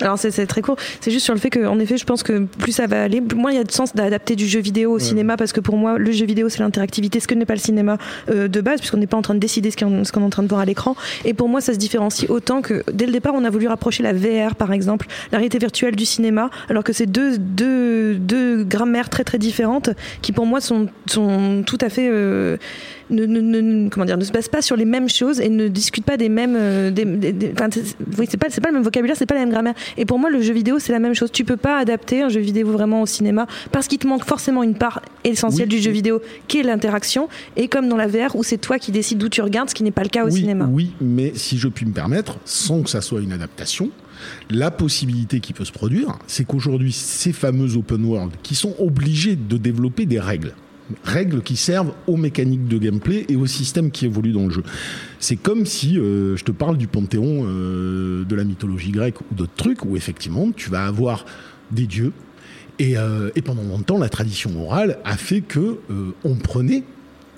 alors, c'est très court. C'est juste sur le fait qu'en effet, je pense que plus ça va aller, moins il y a de sens d'adapter du jeu vidéo au cinéma parce que pour moi, le jeu vidéo c'est l'interactivité, ce que n'est pas le cinéma euh, de base, puisqu'on n'est pas en train de décider ce qu'on est en train de voir à l'écran. Et pour moi, ça se différencie autant que dès le départ, on a voulu rapprocher la VR par exemple, la réalité virtuelle du cinéma, alors que c'est deux, deux, deux grammaires très très différentes qui pour moi sont, sont tout à fait. euh, ne, ne, ne- comment dire, ne se basent pas sur les mêmes choses et ne discutent pas des mêmes. euh, des, des- des- oui, c'est pas, c'est pas le même vocabulaire, c'est pas la même grammaire. Et pour moi, le jeu vidéo, c'est la même chose. Tu peux pas adapter un jeu vidéo vraiment au cinéma parce qu'il te manque forcément une part essentielle Oui. du jeu vidéo qui est l'interaction. Et comme dans la VR où c'est toi qui décides d'où tu regardes, ce qui n'est pas le cas au oui, cinéma. oui, mais si je puis me permettre, sans que ça soit une adaptation, la possibilité qui peut se produire, c'est qu'aujourd'hui, ces fameux open world qui sont obligés de développer des règles, règles qui servent aux mécaniques de gameplay et au système qui évolue dans le jeu. C'est comme si euh, je te parle du panthéon euh, de la mythologie grecque ou d'autres trucs où effectivement tu vas avoir des dieux. Et, euh, pendant longtemps, la tradition orale a fait que on prenait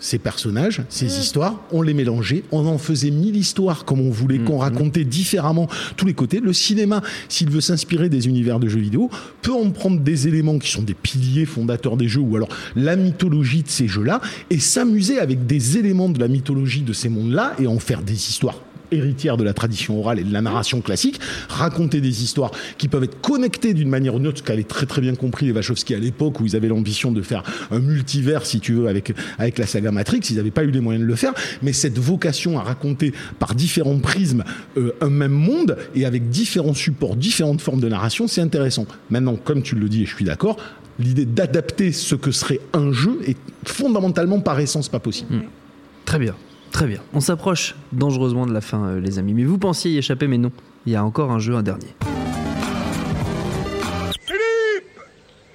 ces personnages, ces histoires, on les mélangeait, on en faisait mille histoires comme on voulait, qu'on racontait différemment tous les côtés. Le cinéma, s'il veut s'inspirer des univers de jeux vidéo, peut en prendre des éléments qui sont des piliers fondateurs des jeux, ou alors la mythologie de ces jeux-là, et s'amuser avec des éléments de la mythologie de ces mondes-là, et en faire des histoires héritières de la tradition orale et de la narration classique, raconter des histoires qui peuvent être connectées d'une manière ou d'une autre, ce qu'avaient très très bien compris les Wachowski à l'époque où ils avaient l'ambition de faire un multivers, si tu veux, avec, avec la saga Matrix, ils n'avaient pas eu les moyens de le faire, mais cette vocation à raconter par différents prismes euh, un même monde et avec différents supports, différentes formes de narration, c'est intéressant. Maintenant, comme tu le dis, et je suis d'accord, l'idée d'adapter ce que serait un jeu est fondamentalement par essence pas possible. Très bien, très bien. On s'approche dangereusement de la fin, euh, les amis. Mais vous pensiez y échapper, mais non. Il y a encore un jeu, un dernier. Philippe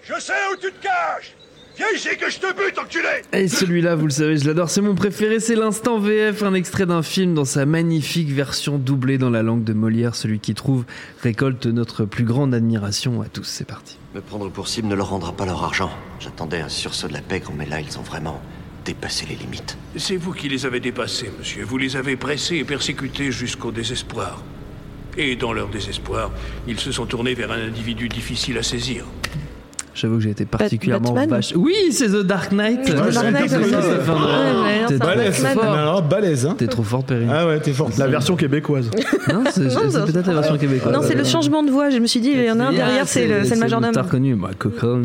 Je sais où tu te caches Viens ici que je te bute, enculé Et celui-là, vous le savez, je l'adore, c'est mon préféré, c'est l'instant VF, un extrait d'un film dans sa magnifique version doublée dans la langue de Molière. Celui qui trouve récolte notre plus grande admiration à tous. C'est parti. Me prendre pour cible ne leur rendra pas leur argent. J'attendais un sursaut de la pègre, mais là, ils ont vraiment C'est vous qui les avez dépassés, monsieur. Vous les avez pressés et persécutés jusqu'au désespoir. Et dans leur désespoir, ils se sont tournés vers un individu difficile à saisir. J'avoue que j'ai été particulièrement Batman vache. Oui, c'est The Dark Knight. Oui, The Dark Knight, c'est Balèze, alors balèze, hein T'es trop fort, Perrine. Ah ouais, t'es fort. La version québécoise. (laughs) Non, c'est peut-être la version québécoise. Non, c'est le changement de voix. Je me suis dit, il y en a un derrière, c'est le, c'est le majordome. T'as reconnu. Michael Cohen.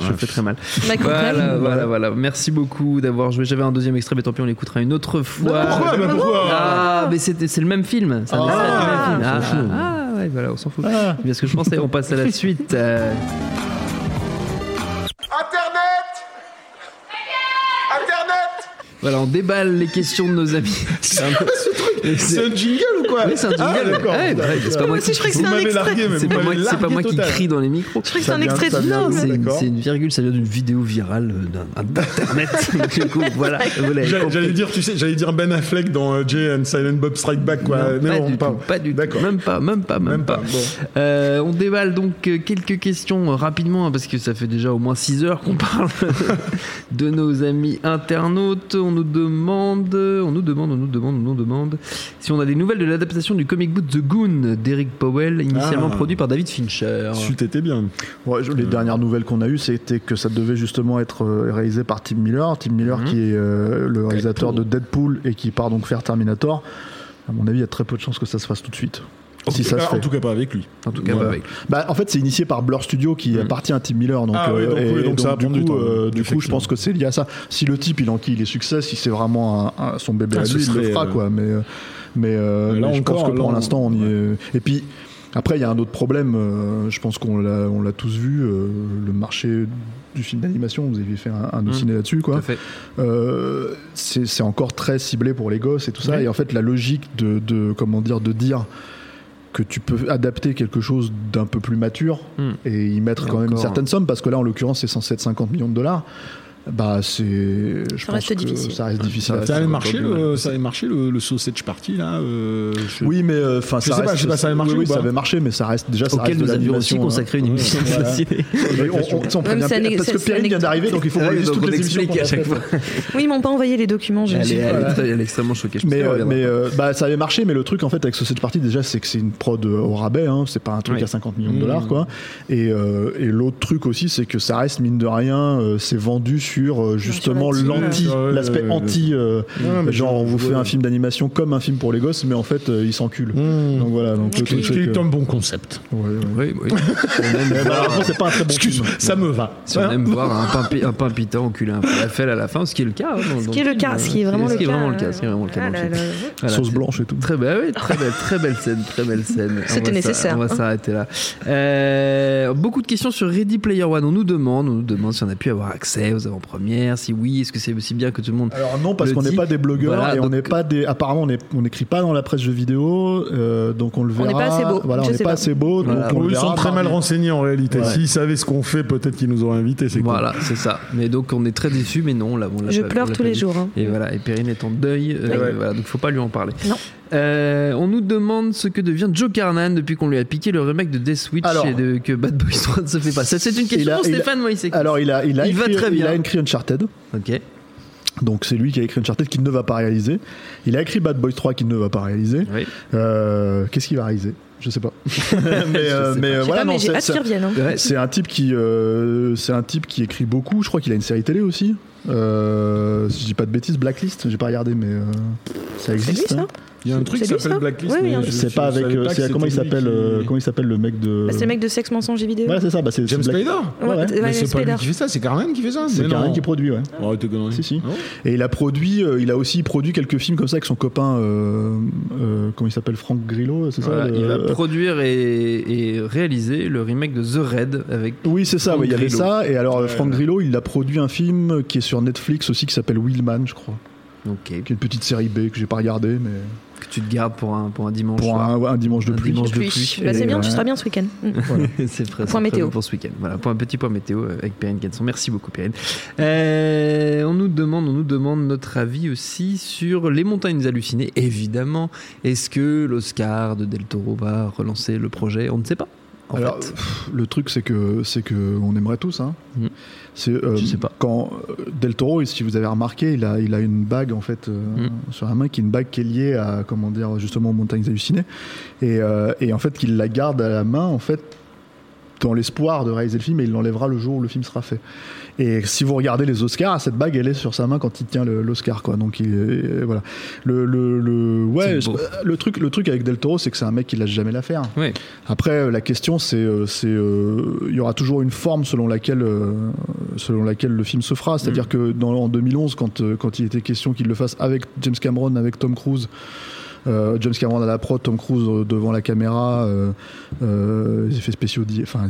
Je le fais très mal. (laughs) Voilà, Cohen. voilà, voilà. Merci beaucoup d'avoir joué. J'avais un deuxième extrait, mais tant pis, on l'écoutera une autre fois. Pourquoi pourquoi Ah, mais c'était- c'est le même film. C'est un Ah, extrait du même film. Ah, ah, ouais, voilà, on s'en fout. Bien ce que je pensais. On passe à la (laughs) suite. Voilà, on déballe les questions de nos amis. (laughs) C'est un peu- C'est un jingle ou quoi Oui, c'est un Ah, jingle. Ouais, bah, c'est pas moi aussi, qui je croyais que un extrait. C'est pas moi, pas moi crie dans les micros. Je crois que c'est un extrait de non, C'est une, virgule, ça vient d'une vidéo virale d'un- d'internet. (laughs) du coup, voilà. J'allais dire, tu sais, j'allais dire Ben Affleck dans euh, Jay and Silent Bob Strike Back, quoi. Non, mais pas, du pas, tout, pas du tout. D'accord. Même pas, même pas, même, Même pas. Euh, on déballe donc euh, quelques questions rapidement hein, parce que ça fait déjà au moins 6 heures qu'on parle (laughs) de nos amis internautes. On nous demande, on nous demande, on nous demande, on nous demande si on a des nouvelles de l'adaptation du comic book The Goon d'Eric Powell, initialement Ah. produit par David Fincher. Chut, était bien. Ouais, je- les dernières nouvelles qu'on a eues, c'était que ça devait justement être euh, réalisé par Tim Miller. Tim Miller, qui est euh, le réalisateur de Deadpool et qui part donc faire Terminator. À mon avis, il y a très peu de chances que ça se fasse tout de suite. En, Si tout ça cas, se fait. en tout cas, pas avec lui. En tout cas, Voilà. pas avec. Bah, en fait, c'est initié par Blur Studio qui Mm. appartient à Tim Miller. Donc, Ah oui, euh, donc et oui, donc ça du, coup, temps, euh, du coup, je pense que c'est lié à ça. Si le type il enquille les succès, si c'est vraiment un- un- son bébé Ah, à lui, il le fera euh, quoi. Mais, euh, mais, euh, Mais là mais je encore, pense que là, pour l'instant, on y est. Et puis. Après, il y a un autre problème, euh, je pense qu'on l'a, on l'a tous vu, euh, le marché du film d'animation, vous avez fait un, un Mm. ciné là-dessus, Tout quoi. à fait. Euh, c'est c'est encore très ciblé pour les gosses et tout ça. Ouais. Et en fait, la logique de, de comment dire de dire que tu peux adapter quelque chose d'un peu plus mature Hmm. et y mettre Et quand même une certaine somme parce que là, en l'occurrence, c'est censé être 50 millions de dollars. Bah, c'est. Je Ça pense reste que difficile. Ça reste difficile. Ça avait faire. marché, le, ça avait marché le, le Sausage Party, là euh, je- Oui, mais euh, enfin, ça sais pas, reste. je sais pas, ça avait marché oui, ou oui, pas ça avait marché, mais ça reste déjà. Ça Auquel reste nous avions aussi l'animation, consacré une hein. émission parce que Pierre vient d'arriver, donc il faut qu'on toutes les émissions à chaque fois. Oui, ils m'ont pas envoyé les documents. Je Elle suis- est, extrêmement choquée. Je Mais, euh, euh, bah, ça avait marché, mais le truc en fait avec Sausage Party déjà c'est que c'est une prod euh, au rabais, hein, c'est pas un truc à 50 millions de Mmh. dollars quoi. Et, euh, et l'autre truc aussi c'est que ça reste mine de rien, euh, c'est vendu sur euh, justement l'anti, l'aspect anti, euh, genre on vous fait un film d'animation comme un film pour les gosses, mais en fait euh, ils s'enculent. Mmh. Donc voilà, donc le Ce truc qui c'est un bon concept. Oui, oui. On aime Mais voir- malheureusement c'est pas un très bon Excuse, film. ça me va. Si on aime voir un, pimpi- un pimpita enculer un falafel à la fin, ce qui est le cas. hein, Ce qui est le film, cas, ce qui est vraiment ce le qui est cas. vraiment le cas, ce qui est vraiment le cas Ah le Sauce blanche et tout. Très belle, oui, très belle, très belle scène, très belle scène. On C'était nécessaire, On va hein. s'arrêter là. Beaucoup de questions sur Ready Player One. On nous demande, on nous demande si on a pu avoir accès aux avant-premières, si oui, est-ce que c'est aussi bien que tout le monde. Alors non parce qu'on n'est pas des blogueurs voilà, et on n'est pas des apparemment on on n'écrit pas dans la presse jeux vidéo euh, donc on le On verra. n'est pas assez beau, Voilà, on n'est pas pas. assez beau donc on Ils sont très mal renseignés en réalité. Ouais. S'ils savaient ce qu'on fait, peut-être qu'ils nous auraient invités. C'est cool. Voilà, c'est ça. Mais donc on est très déçus, mais non, là, on l'a Je pas- on pleure l'a tous les jours. hein. Et voilà, et Perrine est en deuil, euh, Ouais. voilà, donc faut pas lui en parler. Non. Euh, on nous demande ce que devient Joe Carnan depuis qu'on lui a piqué le remake de Death Switch Alors- et de, que Bad Boys 3 ne se fait pas. Ça, c'est une question a- Stéphane Moïsek. Alors il a il a Il va écrit, très bien. il a écrit Uncharted. Ok. Donc c'est lui qui a écrit Uncharted qui ne va pas réaliser. Il a écrit Bad Boys 3 qui ne va pas réaliser. Oui. Euh, Qu'est-ce qu'il va réaliser? Je sais pas. (laughs) mais euh, sais mais Je euh, voilà pas, mais non j'ai c'est- hâte c'est- qu'ils reviennent. hein. C'est un type qui euh, c'est un type qui écrit beaucoup. Je crois qu'il a une série télé aussi. Euh, si je dis pas de bêtises, Blacklist. J'ai pas regardé mais euh, ça C'est lui, existe. ça? hein. Il y a un truc qui s'appelle Blacklist. Oui, C'est pas avec euh, comment il s'appelle euh, comment il s'appelle le mec de Bah, c'est le mec de sexe mensonge et vidéo. Voilà, c'est ça. Bah, c'est James Black- Spader Ouais, ouais. Ouais, Mais c'est pas Spider. lui qui fait ça, c'est Carmen qui fait ça. C'est non. qui produit, ouais. Conneries. Si, si. Et il a produit, euh, il a aussi produit quelques films comme ça avec son copain, euh, euh, comment il s'appelle, Franck Grillo, c'est Voilà, ça le- il va produire et, et réaliser le remake de The Raid avec. Oui, c'est ça, il y avait ça. Et alors, Franck Grillo, il a produit un film qui est sur Netflix aussi qui s'appelle Willman, je crois. Ok. Qui est une petite série B que j'ai pas regardé, mais Que tu te gardes pour un, pour un dimanche. pour un, ouais, un dimanche de Un pluie. dimanche de Pluie. pluie. Bah, c'est bien, tu seras bien ce week-end. (laughs) Mm. c'est vrai, Point météo. pour ce week-end. Voilà, pour un petit point météo avec Perrine Kenson. Merci beaucoup, Perrine. Euh, on nous demande, on nous demande notre avis aussi sur les montagnes hallucinées. Évidemment, est-ce que l'Oscar de Del Toro va relancer le projet? On ne sait pas. En Alors, fait. le truc, c'est que c'est que on aimerait tous. Hein. Mhm. C'est euh, Je sais pas. quand euh, Del Toro, si vous avez remarqué, il a il a une bague en fait euh, Mhm. sur la main qui est une bague qui est liée à comment dire justement aux montagnes hallucinées et, euh, et en fait qu'il la garde à la main en fait dans l'espoir de réaliser le film et il l'enlèvera le jour où le film sera fait. Et si vous regardez les Oscars, cette bague elle est sur sa main quand il tient l'Oscar quoi. Donc il, est- voilà. Le le, le ouais le truc le truc avec Del Toro c'est que c'est un mec qui lâche jamais l'affaire. Ouais. Après, euh, la question, c'est, euh, c'est, euh, il y aura toujours une forme selon laquelle, euh, selon laquelle le film se fera. C'est-à-dire que dans, en 2011, quand, euh, quand il était question qu'il le fasse avec James Cameron, avec Tom Cruise, euh, James Cameron à la prod, Tom Cruise euh, devant la caméra, euh, euh, les effets spéciaux, enfin,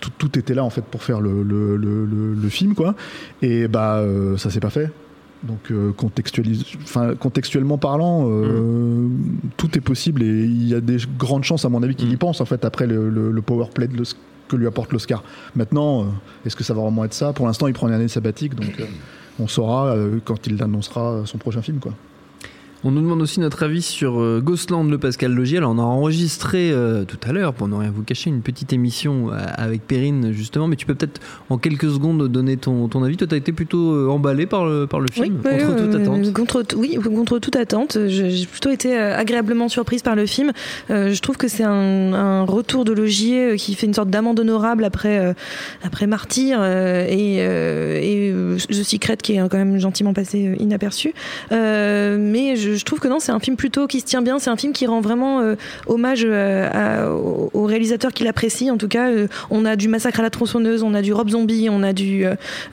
tout, tout était là en fait pour faire le, le, le, le- le film, quoi. Et bah, euh, ça s'est pas fait. Donc euh, contextualise, enfin contextuellement parlant, euh, tout est possible et il y a des grandes chances à mon avis qu'il y Mm. pense en fait après le, le, le power play de que lui apporte l'Oscar. Maintenant, euh, est-ce que ça va vraiment être ça? Pour l'instant, il prend une année sabbatique, donc euh, on saura euh, quand il annoncera son prochain film, quoi. On nous demande aussi notre avis sur euh, Ghostland, le Pascal Logier. Alors, on a enregistré euh, tout à l'heure, pour ne rien vous cacher, une petite émission euh, avec Perrine, justement. Mais tu peux peut-être, en quelques secondes, donner ton, ton avis. Toi, tu as été plutôt euh, emballé par le, par le film, Oui, contre toute attente. Contre, oui, contre toute attente. J'ai plutôt été agréablement surprise par le film. Je trouve que c'est un, un retour de Logier qui fait une sorte d'amende honorable après, après Martyr et, et The Secret qui est quand même gentiment passé inaperçu. Mais je, je, je trouve que non, c'est un film plutôt qui se tient bien. C'est un film qui rend vraiment euh, hommage euh, à- au, au réalisateur qu'il apprécie. En tout cas, euh, on a du Massacre à la tronçonneuse, on a du Rob Zombie, on a du,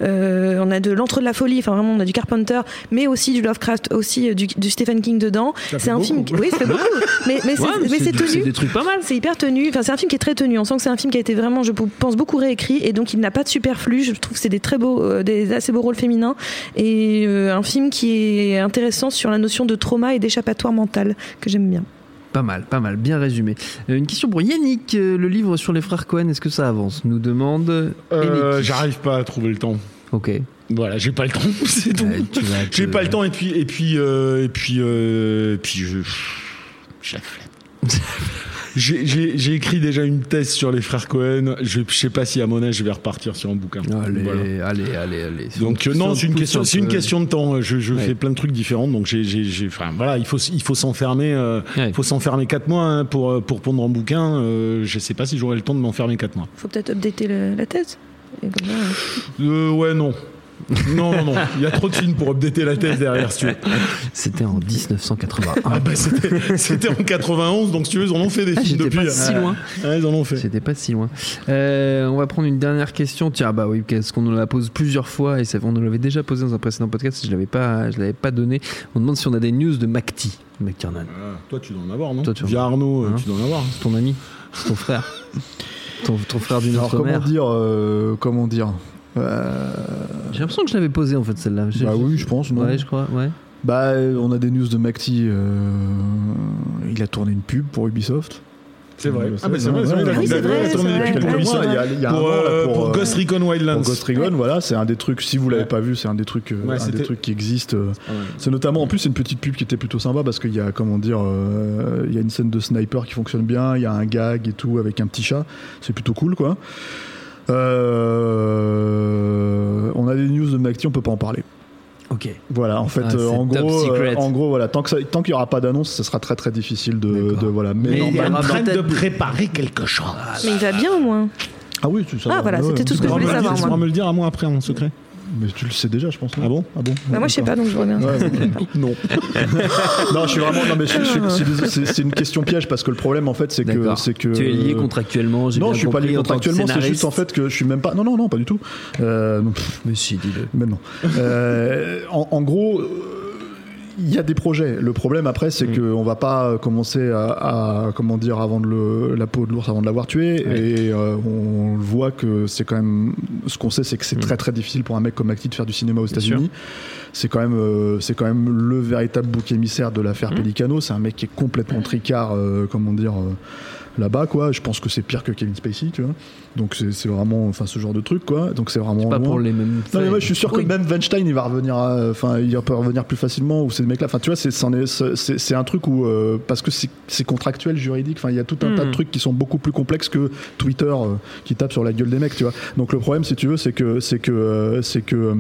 on a de l'Entre de la folie. Enfin, vraiment, on a du Carpenter, mais aussi du Lovecraft, aussi du, du Stephen King dedans. C'est un film, qui, oui, fait beaucoup. (laughs) Mais, mais c'est- Ouais, c'est c'est tenu. des trucs pas mal. C'est hyper tenu. Enfin, c'est un film qui est très tenu. On sent que c'est un film qui a été vraiment, je pense, beaucoup réécrit et donc il n'a pas de superflu. Je trouve que c'est des très beaux, des assez beaux rôles féminins et un film qui est intéressant sur la notion de trauma et d'échappatoire mental que j'aime bien. Pas mal, pas mal, bien résumé. Euh, une question pour Yannick. euh, le livre sur les frères Cohen, est-ce que ça avance Nous demande. Euh. J'arrive pas à trouver le temps. Ok. Voilà, j'ai pas le temps, (laughs) c'est tout. Euh, J'ai pas le temps et puis et puis euh, et puis euh, et puis je la flemme. (laughs) J'ai- J'ai j'ai écrit déjà une thèse sur les frères Cohen. Je, je sais pas si à mon âge je vais repartir sur un bouquin. Allez, Voilà. allez, allez, allez. Donc euh, non, c'est une question, c'est une peu. question de temps. Je, je Ouais. fais plein de trucs différents, donc j'ai, j'ai, j'ai- enfin voilà, il faut, il faut s'enfermer, euh, Ouais. il faut s'enfermer quatre mois hein, pour euh, pour pondre un bouquin. Euh, je sais pas si j'aurai le temps de m'enfermer quatre mois. Faut peut-être updater le- la thèse. Et comme ça, euh, Euh, ouais, non. Non, non, non. Il y a trop de films pour updater la thèse derrière, si tu veux. C'était en 1981. Ah bah, c'était, c'était en 91, donc si tu veux, ils en ont fait des Ah, films depuis. pas si loin. Ah, ils en ont fait. J'étais pas si loin. Euh, on va prendre une dernière question. Tiens, bah oui, parce qu'on nous la pose plusieurs fois et ça- on nous l'avait déjà posé dans un précédent podcast. Je l'avais pas, je l'avais pas donné. On demande si on a des news de McTee, McTiernan. Ah, toi, tu dois en avoir, non Toi, tu Via Arnaud, euh, Hein tu dois en avoir. C'est ton ami, ton frère, (laughs) ton, ton frère d'une Alors autre comment mère. dire, euh, comment dire? Euh, J'ai l'impression que je l'avais posé en fait celle-là. Bah oui, je pense, non Ouais, je crois. Ouais. Bah, on a des news de Macti. euh, il a tourné une pub pour Ubisoft. C'est vrai. Ah, mais sais, c'est vrai, c'est vrai. pour Ouais, Ubisoft. il y a, il y a un Pour, an, là, euh, pour, pour euh, Ghost Recon Wildlands. pour Ghost Recon, voilà, c'est un des trucs. Si vous l'avez Ouais. pas vu, c'est un des trucs, euh, Ouais, un des trucs qui existent. euh, Ah. C'est notamment, en plus, c'est une petite pub qui était plutôt sympa parce qu'il y a, comment dire, euh, il y a une scène de sniper qui fonctionne bien, il y a un gag et tout avec un petit chat. C'est plutôt cool, quoi. Euh, on a des news de Macti, on peut pas en parler. Ok. Voilà, en fait, Ah, euh, en gros, euh, en gros, voilà, tant que ça- tant qu'il y aura pas d'annonce, ce sera très très difficile de, de- voilà. Mais, Mais non, il a- en train de préparer quelque chose. Mais il va bien au moins. ah oui, sais. Ah, voilà, c'était tout ce que je voulais savoir, moi. pourras me le dire à moi après en secret. Mais tu le sais déjà, je pense. non Ah bon Ah bon Bah, moi, je sais pas, donc je vois bien. Ouais, (laughs) Non. (laughs) non, je suis vraiment. Non, mais je- je- je suis désolé, c'est c'est une question piège parce que le problème, en fait, c'est que, D'accord. c'est que. Tu es lié contractuellement. j'ai Non, bien je suis pas compris, lié en tant que contractuellement. C'est juste scénariste. en fait que je suis même pas. Non, non, non, pas du tout. Euh, non, pff, Mais si, dis-le. mais non. Euh, en, en gros. euh, Il y a des projets. Le problème après, c'est Mm. qu'on va pas commencer à, à- comment dire avant de le, la peau de l'ours avant de l'avoir tué. Ouais. Et euh, on voit que c'est quand même. Ce qu'on sait, c'est que c'est Mm. très très difficile pour un mec comme Acti de faire du cinéma aux. États-Unis. C'est quand même, euh, c'est quand même le véritable bouc émissaire de Mm. l'affaire Pelicano. C'est un mec qui est complètement tricard, euh, comment dire. Là-bas quoi je pense que c'est pire que Kevin Spacey tu vois donc c'est vraiment enfin ce genre de truc quoi donc c'est vraiment Pas loin. pour les mêmes. Non mais moi je suis sûr Oui. que même Weinstein il va revenir enfin il peut revenir plus facilement ou ces mecs là enfin tu vois c'est un truc où euh, parce que c'est contractuel juridique enfin il y a tout un tas de Hmm. trucs qui sont beaucoup plus complexes que Twitter euh, qui tape sur la gueule des mecs tu vois donc le problème si tu veux c'est que c'est que euh, c'est que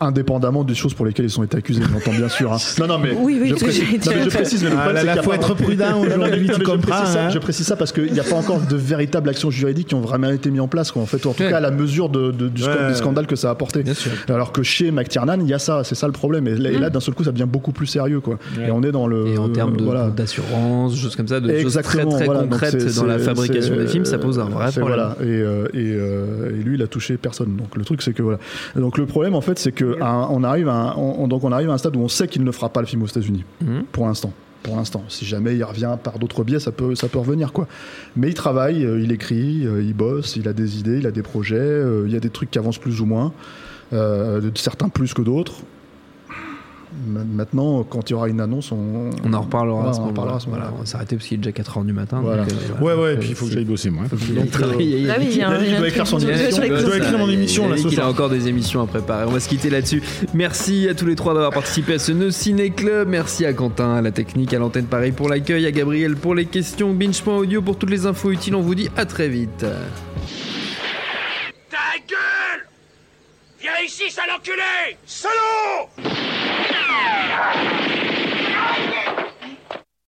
indépendamment des choses pour lesquelles ils ont été accusés j'entends bien sûr hein. (laughs) non non mais Oui, oui, je précise, non, mais je précise mais le Ah problème c'est qu'il faut pas- être prudent (laughs) aujourd'hui, tu je hein. je précise ça parce qu'il n'y a pas encore de véritables actions juridiques qui ont vraiment été mises en place quoi. en fait en tout Ouais. cas à la mesure de, de- du, Ouais. scandale que ça a apporté alors que chez McTiernan, il y a ça, c'est ça le problème. Et là, là, d'un seul coup, ça devient beaucoup plus sérieux, quoi. Ouais. Et on est dans le. Et en termes voilà. d'assurance, de choses comme ça, de choses très très voilà. Concrètes c'est- dans la fabrication des films, ça pose un vrai problème. Voilà. Et, euh, euh, et lui, il a touché personne. Donc le truc, c'est que voilà. Donc le problème, en fait, c'est que on arrive, à un, on- donc on arrive à un stade où on sait qu'il ne fera pas le film aux États-Unis Mhm. pour l'instant. Pour l'instant, si jamais il revient par d'autres biais, ça peut, ça peut revenir quoi. Mais il travaille, euh, il écrit, euh, il bosse, il a des idées, il a des projets, euh, il y a des trucs qui avancent plus ou moins, euh, certains plus que d'autres. Ma- Maintenant, quand il y aura une annonce, on, On en reparlera Ouais, à ce on reparlera à ce Voilà, moment-là. on va s'arrêter parce qu'il est déjà 4h du matin. Voilà. donc, euh, Ouais, ouais, et puis il faut que j'aille bosser, moi. Faut. Ah oui, il y a un- Il doit écrire son émission. Je dois écrire mon émission, là, Il a encore des émissions à préparer. On va se quitter là-dessus. Merci à tous les trois d'avoir participé à ce No Ciné Club. Merci à Quentin, à la technique, à l'antenne pareil pour l'accueil, à Gabriel pour les questions, Binge.audio pour toutes les infos utiles. On vous dit à très vite. Ta gueule Viens ici, sale enculé! Salaud